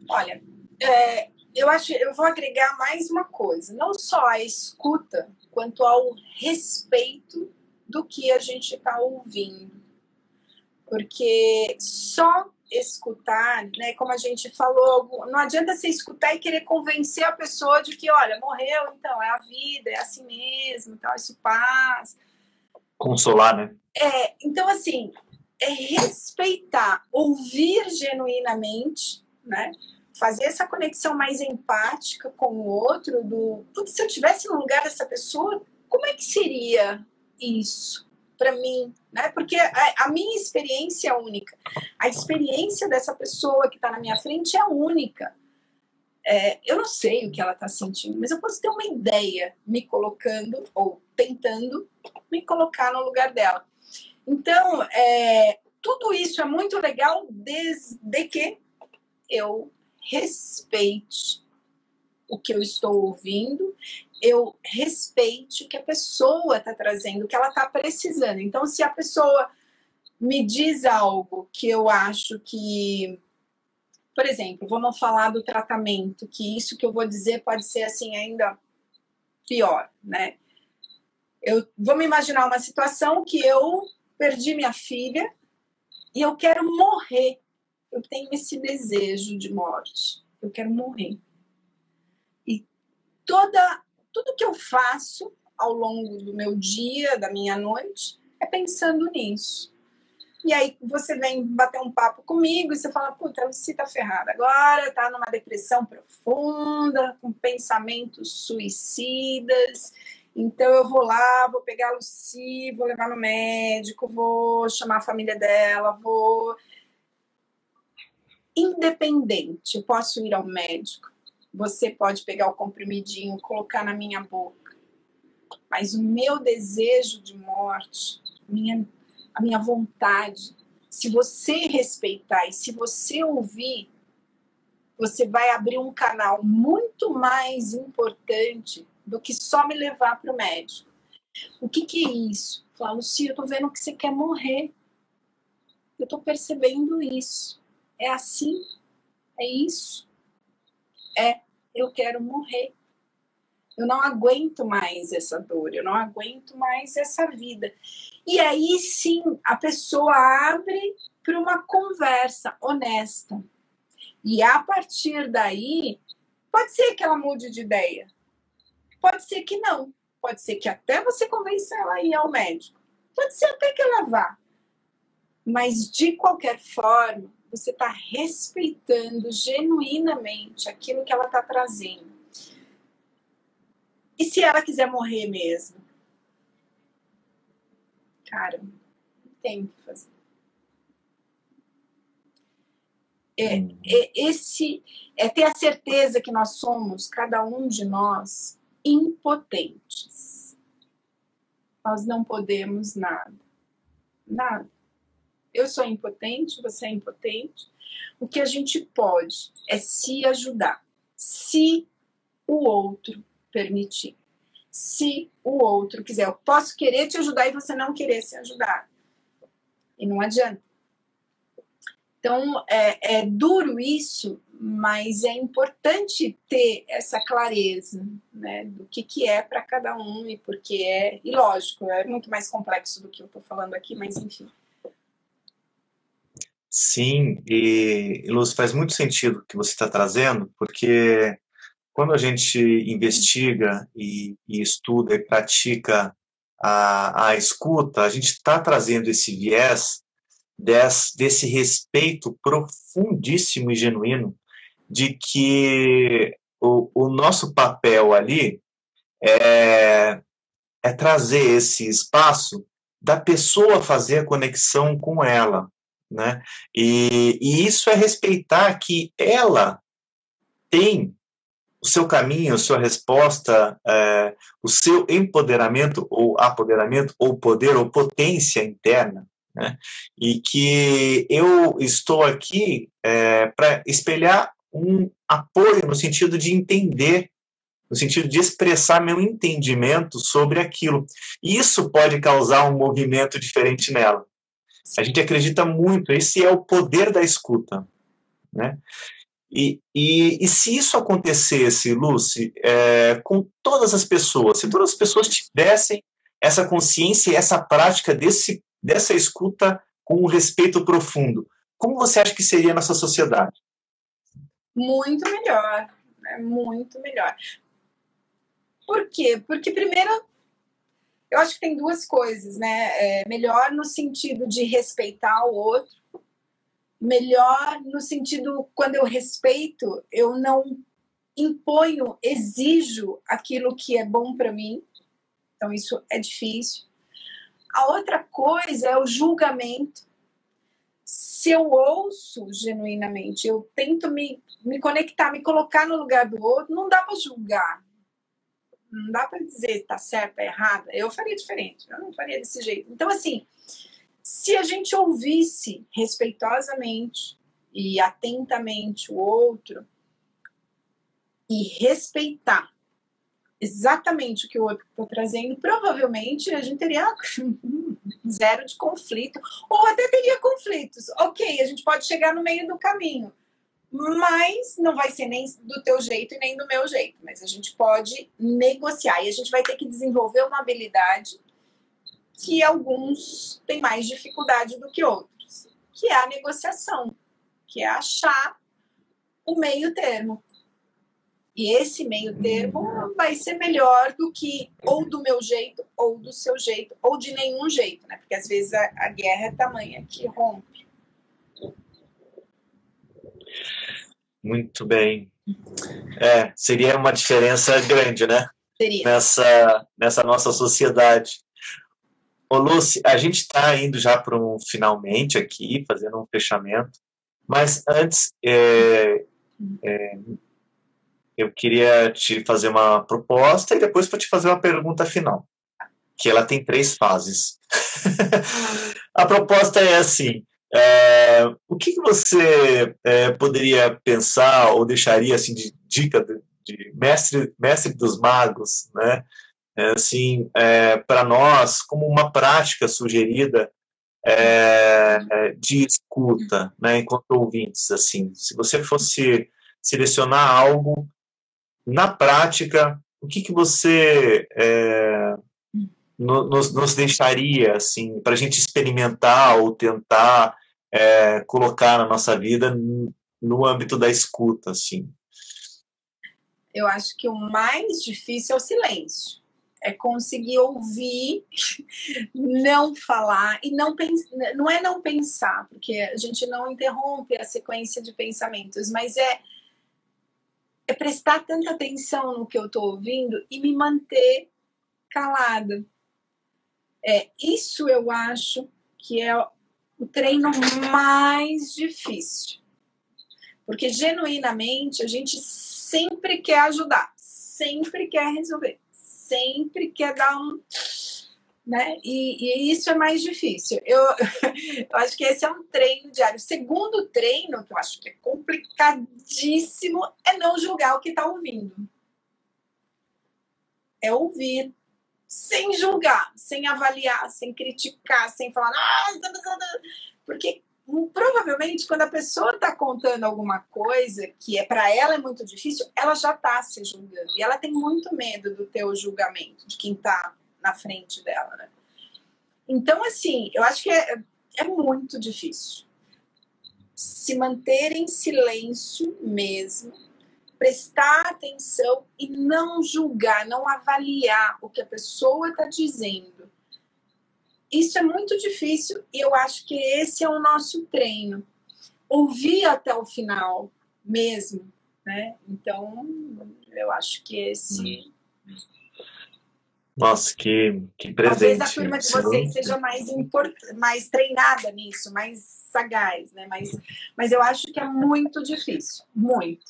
Olha, é, eu acho, eu vou agregar mais uma coisa, não só a escuta, quanto ao respeito do que a gente está ouvindo, porque só escutar, né, como a gente falou, não adianta você escutar e querer convencer a pessoa de que, olha, morreu, então é a vida, é assim mesmo, tal, isso passa. Consolar, né? É, então assim, é respeitar, ouvir genuinamente, né? Fazer essa conexão mais empática com o outro, do se eu tivesse no lugar dessa pessoa, como é que seria isso para mim, né? Porque a, a, minha experiência é única, a experiência dessa pessoa que está na minha frente é única. É, eu não sei o que ela está sentindo, mas eu posso ter uma ideia me colocando ou tentando me colocar no lugar dela. Então, é, tudo isso é muito legal desde que eu respeite o que eu estou ouvindo, eu respeite o que a pessoa está trazendo, o que ela está precisando. Então, se a pessoa me diz algo que eu acho que, por exemplo, vamos falar do tratamento, que isso que eu vou dizer pode ser assim ainda pior, né? Eu vamos imaginar uma situação que eu perdi minha filha e eu quero morrer. Eu tenho esse desejo de morte. Eu quero morrer. E toda tudo que eu faço ao longo do meu dia, da minha noite, é pensando nisso. E aí você vem bater um papo comigo e você fala, puta, você tá ferrada agora, tá numa depressão profunda, com pensamentos suicidas, então eu vou lá, vou pegar a Lucy, vou levar no médico, vou chamar a família dela, vou. Independente, eu posso ir ao médico. Você pode pegar o comprimidinho, colocar na minha boca. Mas o meu desejo de morte, minha, a minha vontade, Se você respeitar e se você ouvir, você vai abrir um canal muito mais importante do que só me levar para o médico. O que, que é isso? Falar, Lucia, eu tô vendo que você quer morrer. Eu tô percebendo isso. É assim? É isso? É, eu quero morrer. Eu não aguento mais essa dor, eu não aguento mais essa vida. E aí sim, a pessoa abre para uma conversa honesta. E a partir daí, pode ser que ela mude de ideia. Pode ser que não. Pode ser que até você convença ela a ir ao médico. Pode ser até que ela vá. Mas, de qualquer forma, você está respeitando genuinamente aquilo que ela está trazendo. E se ela quiser morrer mesmo? Cara, não tem o que fazer. É, hum. é, esse é ter a certeza que nós somos, cada um de nós, impotentes. Nós não podemos nada. Nada. Eu sou impotente, você é impotente. O que a gente pode é se ajudar, se o outro permitir. Se o outro quiser, eu posso querer te ajudar e você não querer se ajudar. E não adianta. Então, é, é duro isso, mas é importante ter essa clareza né, do que, que é para cada um e porque é. E lógico, é muito mais complexo do que eu estou falando aqui, mas enfim. Sim, e Luz, faz muito sentido o que você está trazendo, porque quando a gente investiga e, e estuda e pratica a, a escuta, a gente está trazendo esse viés des, desse respeito profundíssimo e genuíno de que o, o nosso papel ali é, é trazer esse espaço da pessoa fazer a conexão com ela, né? E, e isso é respeitar que ela tem o seu caminho, a sua resposta, é, o seu empoderamento ou apoderamento ou poder ou potência interna, né? E que eu estou aqui é, para espelhar um apoio no sentido de entender, no sentido de expressar meu entendimento sobre aquilo. E isso pode causar um movimento diferente nela. A gente acredita muito, esse é o poder da escuta. Né? E, e, e se isso acontecesse, Lucy, é, com todas as pessoas, se todas as pessoas tivessem essa consciência e essa prática desse, dessa escuta com um respeito profundo, como você acha que seria a nossa sociedade? Muito melhor, né? muito melhor. Por quê? Porque primeiro eu acho que tem duas coisas, né? É melhor no sentido de respeitar o outro, melhor no sentido quando eu respeito, eu não imponho, exijo aquilo que é bom para mim. Então isso é difícil. A outra coisa é o julgamento se eu ouço genuinamente, eu tento me, me conectar, me colocar no lugar do outro, não dá para julgar. Não dá para dizer tá certo, tá errado. Eu faria diferente, eu não faria desse jeito. Então, assim, se a gente ouvisse respeitosamente e atentamente o outro e respeitar exatamente o que o outro está trazendo, provavelmente a gente teria [LAUGHS] zero de conflito, ou até teria conflitos. Ok, a gente pode chegar no meio do caminho, mas não vai ser nem do teu jeito e nem do meu jeito, mas a gente pode negociar e a gente vai ter que desenvolver uma habilidade que alguns têm mais dificuldade do que outros, que é a negociação, que é achar o meio termo. E esse meio termo vai ser melhor do que ou do meu jeito, ou do seu jeito, ou de nenhum jeito, né? Porque às vezes a, a guerra é tamanha que rompe. Muito bem. É, seria uma diferença grande, né? Seria. Nessa, nessa nossa sociedade. Ô, Lucy, a gente está indo já para um finalmente aqui, fazendo um fechamento. Mas antes, é, é, eu queria te fazer uma proposta e depois para te fazer uma pergunta final, que ela tem três fases. [LAUGHS] a proposta é assim: É, o que, você é, poderia pensar ou deixaria assim de dica de, de mestre, mestre dos magos, né? É, assim, é, para nós, como uma prática sugerida é, é, de escuta, né, enquanto ouvintes, assim, se você fosse selecionar algo na prática, o que, que você é, nos, nos, deixaria, assim, para a gente experimentar ou tentar é, colocar na nossa vida no âmbito da escuta, assim? Eu acho que o mais difícil é o silêncio é conseguir ouvir, [LAUGHS] não falar e não pensar, não é não pensar, porque a gente não interrompe a sequência de pensamentos, mas é é prestar tanta atenção no que eu estou ouvindo e me manter calada. É, isso eu acho que é o treino mais difícil. Porque genuinamente a gente sempre quer ajudar, sempre quer resolver sempre quer dar um. Né? E, e isso é mais difícil. Eu, [LAUGHS] eu acho que esse é um treino diário. O segundo treino, que eu acho que é complicadíssimo, é não julgar o que está ouvindo. É ouvir sem julgar, sem avaliar, sem criticar, sem falar, nossa, porque provavelmente quando a pessoa está contando alguma coisa que é para ela é muito difícil, ela já está se julgando e ela tem muito medo do teu julgamento de quem está na frente dela, né? Então assim, eu acho que é, é muito difícil se manter em silêncio mesmo, prestar atenção e não julgar, não avaliar o que a pessoa está dizendo isso é muito difícil e eu acho que esse é o nosso treino. Ouvir até o final mesmo, né? Então, eu acho que esse. Nossa, que, que presente. Talvez a turma de vocês seja mais, import... mais treinada nisso, mais sagaz, né? Mas, mas eu acho que é muito difícil, muito.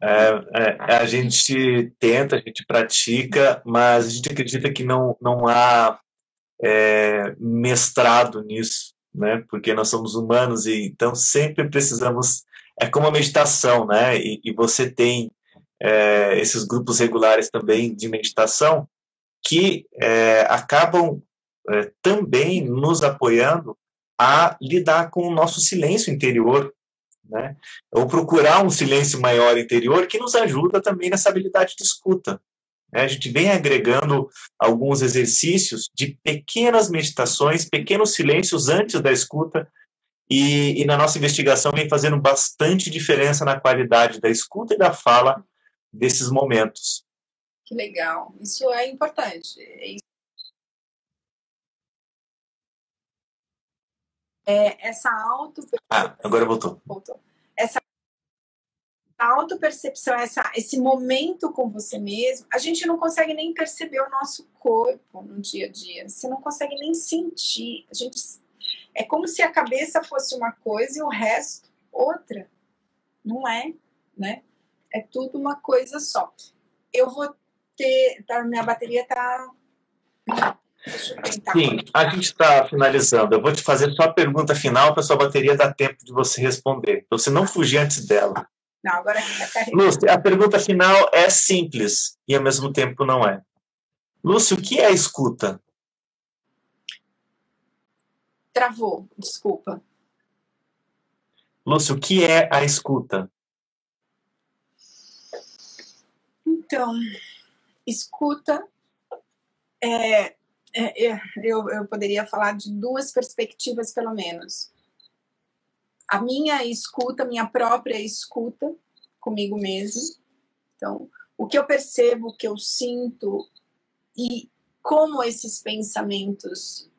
É, é, a gente tenta, a gente pratica, mas a gente acredita que não, não há é, mestrado nisso, né? Porque nós somos humanos e então sempre precisamos. É como a meditação, né? E, e você tem é, esses grupos regulares também de meditação que é, acabam é, também nos apoiando a lidar com o nosso silêncio interior, né? Ou procurar um silêncio maior interior que nos ajuda também nessa habilidade de escuta. Né? A gente vem agregando alguns exercícios de pequenas meditações, pequenos silêncios antes da escuta, e, e, na nossa investigação vem fazendo bastante diferença na qualidade da escuta e da fala desses momentos. Que legal, isso é importante. É, essa auto. Ah, agora voltou. Voltou. Essa a autopercepção, essa, esse momento com você mesmo, a gente não consegue nem perceber o nosso corpo no dia a dia. Você não consegue nem sentir. A gente é como se a cabeça fosse uma coisa e o resto outra. Não é, né? É tudo uma coisa só. Eu vou ter, tá, minha bateria tá Sim, a gente está finalizando. Eu vou te fazer só a pergunta final para sua bateria dar tempo de você responder. Então, você não fugir antes dela. Não, agora tá Lúcia, a pergunta final é simples e ao mesmo tempo não é. Lúcio, o que é escuta? Travou, desculpa. Lúcio, o que é a escuta? Então, escuta é, é, é, eu, eu poderia falar de duas perspectivas, pelo menos a minha escuta, minha própria escuta comigo mesmo. Então, o que eu percebo, o que eu sinto e como esses pensamentos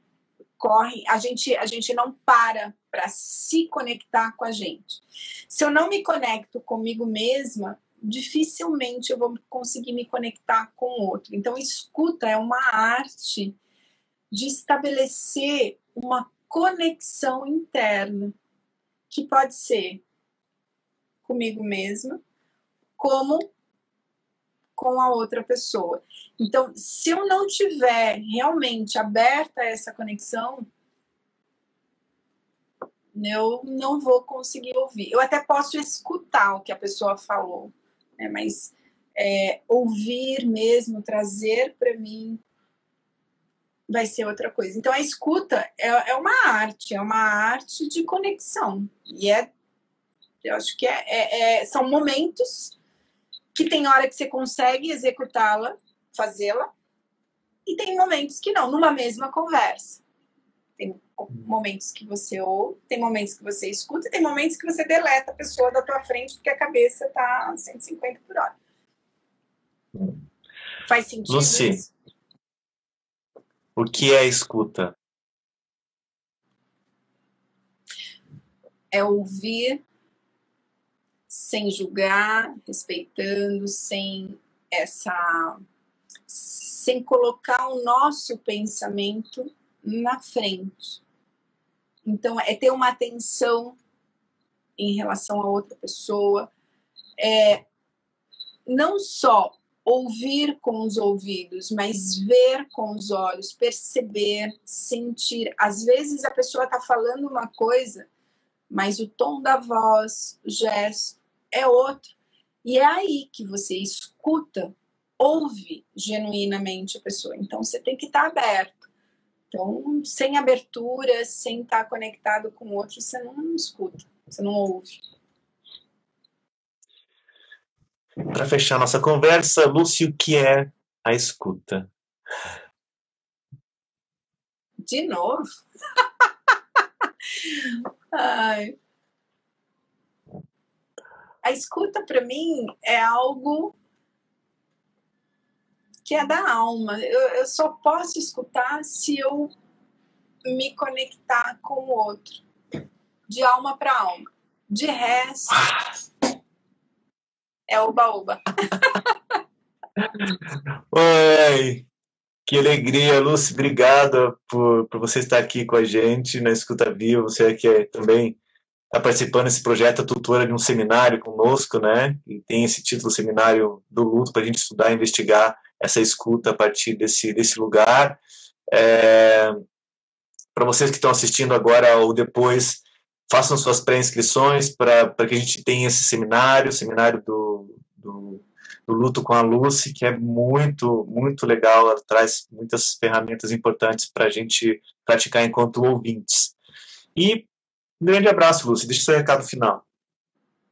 correm, a gente a gente não para para se conectar com a gente. Se eu não me conecto comigo mesma, dificilmente eu vou conseguir me conectar com o outro. Então, escuta é uma arte de estabelecer uma conexão interna que pode ser comigo mesma, como com a outra pessoa. Então, se eu não tiver realmente aberta essa conexão, eu não vou conseguir ouvir. Eu até posso escutar o que a pessoa falou, né? mas é, ouvir mesmo, trazer para mim, vai ser outra coisa. Então, a escuta é, é, uma arte, é uma arte de conexão. E é, eu acho que é, é, é são momentos que tem hora que você consegue executá-la, fazê-la, e tem momentos que não, numa mesma conversa. Tem momentos que você ouve, tem momentos que você escuta, e tem momentos que você deleta a pessoa da tua frente porque a cabeça tá 150 por hora. Faz sentido Lucy, isso? o que é escuta? É ouvir sem julgar, respeitando, sem essa sem colocar o nosso pensamento na frente. Então, é ter uma atenção em relação a outra pessoa, é não só ouvir com os ouvidos, mas ver com os olhos, perceber, sentir. Às vezes a pessoa está falando uma coisa, mas o tom da voz, o gesto é outro. E é aí que você escuta, ouve genuinamente a pessoa. Então você tem que estar tá aberto. Então, sem abertura, sem estar conectado com o outro, você não escuta, você não ouve. Para fechar nossa conversa, Lúcio, o que é a escuta? De novo? [LAUGHS] Ai. A escuta, para mim, é algo que é da alma. Eu, eu só posso escutar se eu me conectar com o outro, de alma para alma. De resto, é oba-oba. [LAUGHS] Oi, que alegria, Lúcia, obrigada por, por você estar aqui com a gente na Escuta Viva, você que é, também está participando desse projeto, a tutora de um seminário conosco, né, e tem esse título, Seminário do Luto, para a gente estudar investigar essa escuta a partir desse, desse lugar. É, para vocês que estão assistindo agora ou depois, façam suas pré-inscrições para que a gente tenha esse seminário, o seminário do, do, do, Luto com a Lucy, que é muito, muito legal, ela traz muitas ferramentas importantes para a gente praticar enquanto ouvintes. E um grande abraço, Lucy, deixa seu recado final.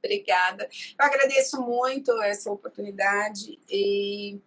Obrigada. Eu agradeço muito essa oportunidade e,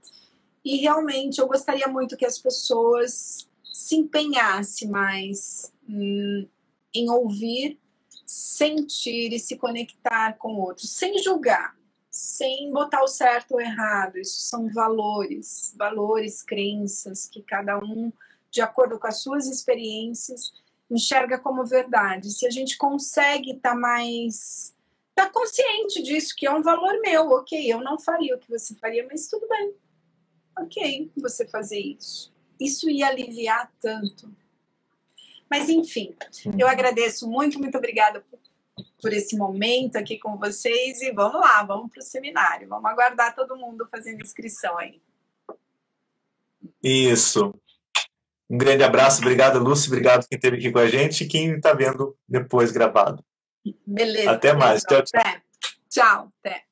e realmente eu gostaria muito que as pessoas se empenhassem mais hum, em ouvir sentir e se conectar com outros, sem julgar, sem botar o certo ou errado. Isso são valores, valores, crenças que cada um, de acordo com as suas experiências, enxerga como verdade. Se a gente consegue estar tá mais tá consciente disso, que é um valor meu, ok, eu não faria o que você faria, mas tudo bem, ok, você fazer isso. Isso ia aliviar tanto mas, enfim, eu agradeço muito, muito obrigada por, por esse momento aqui com vocês e vamos lá, vamos para o seminário. Vamos aguardar todo mundo fazendo inscrição aí. Isso. Um grande abraço, obrigado, Lúcio, obrigado quem esteve aqui com a gente e quem está vendo depois gravado. Beleza. Até mais. Tchau, tchau. Até. Tchau. Até.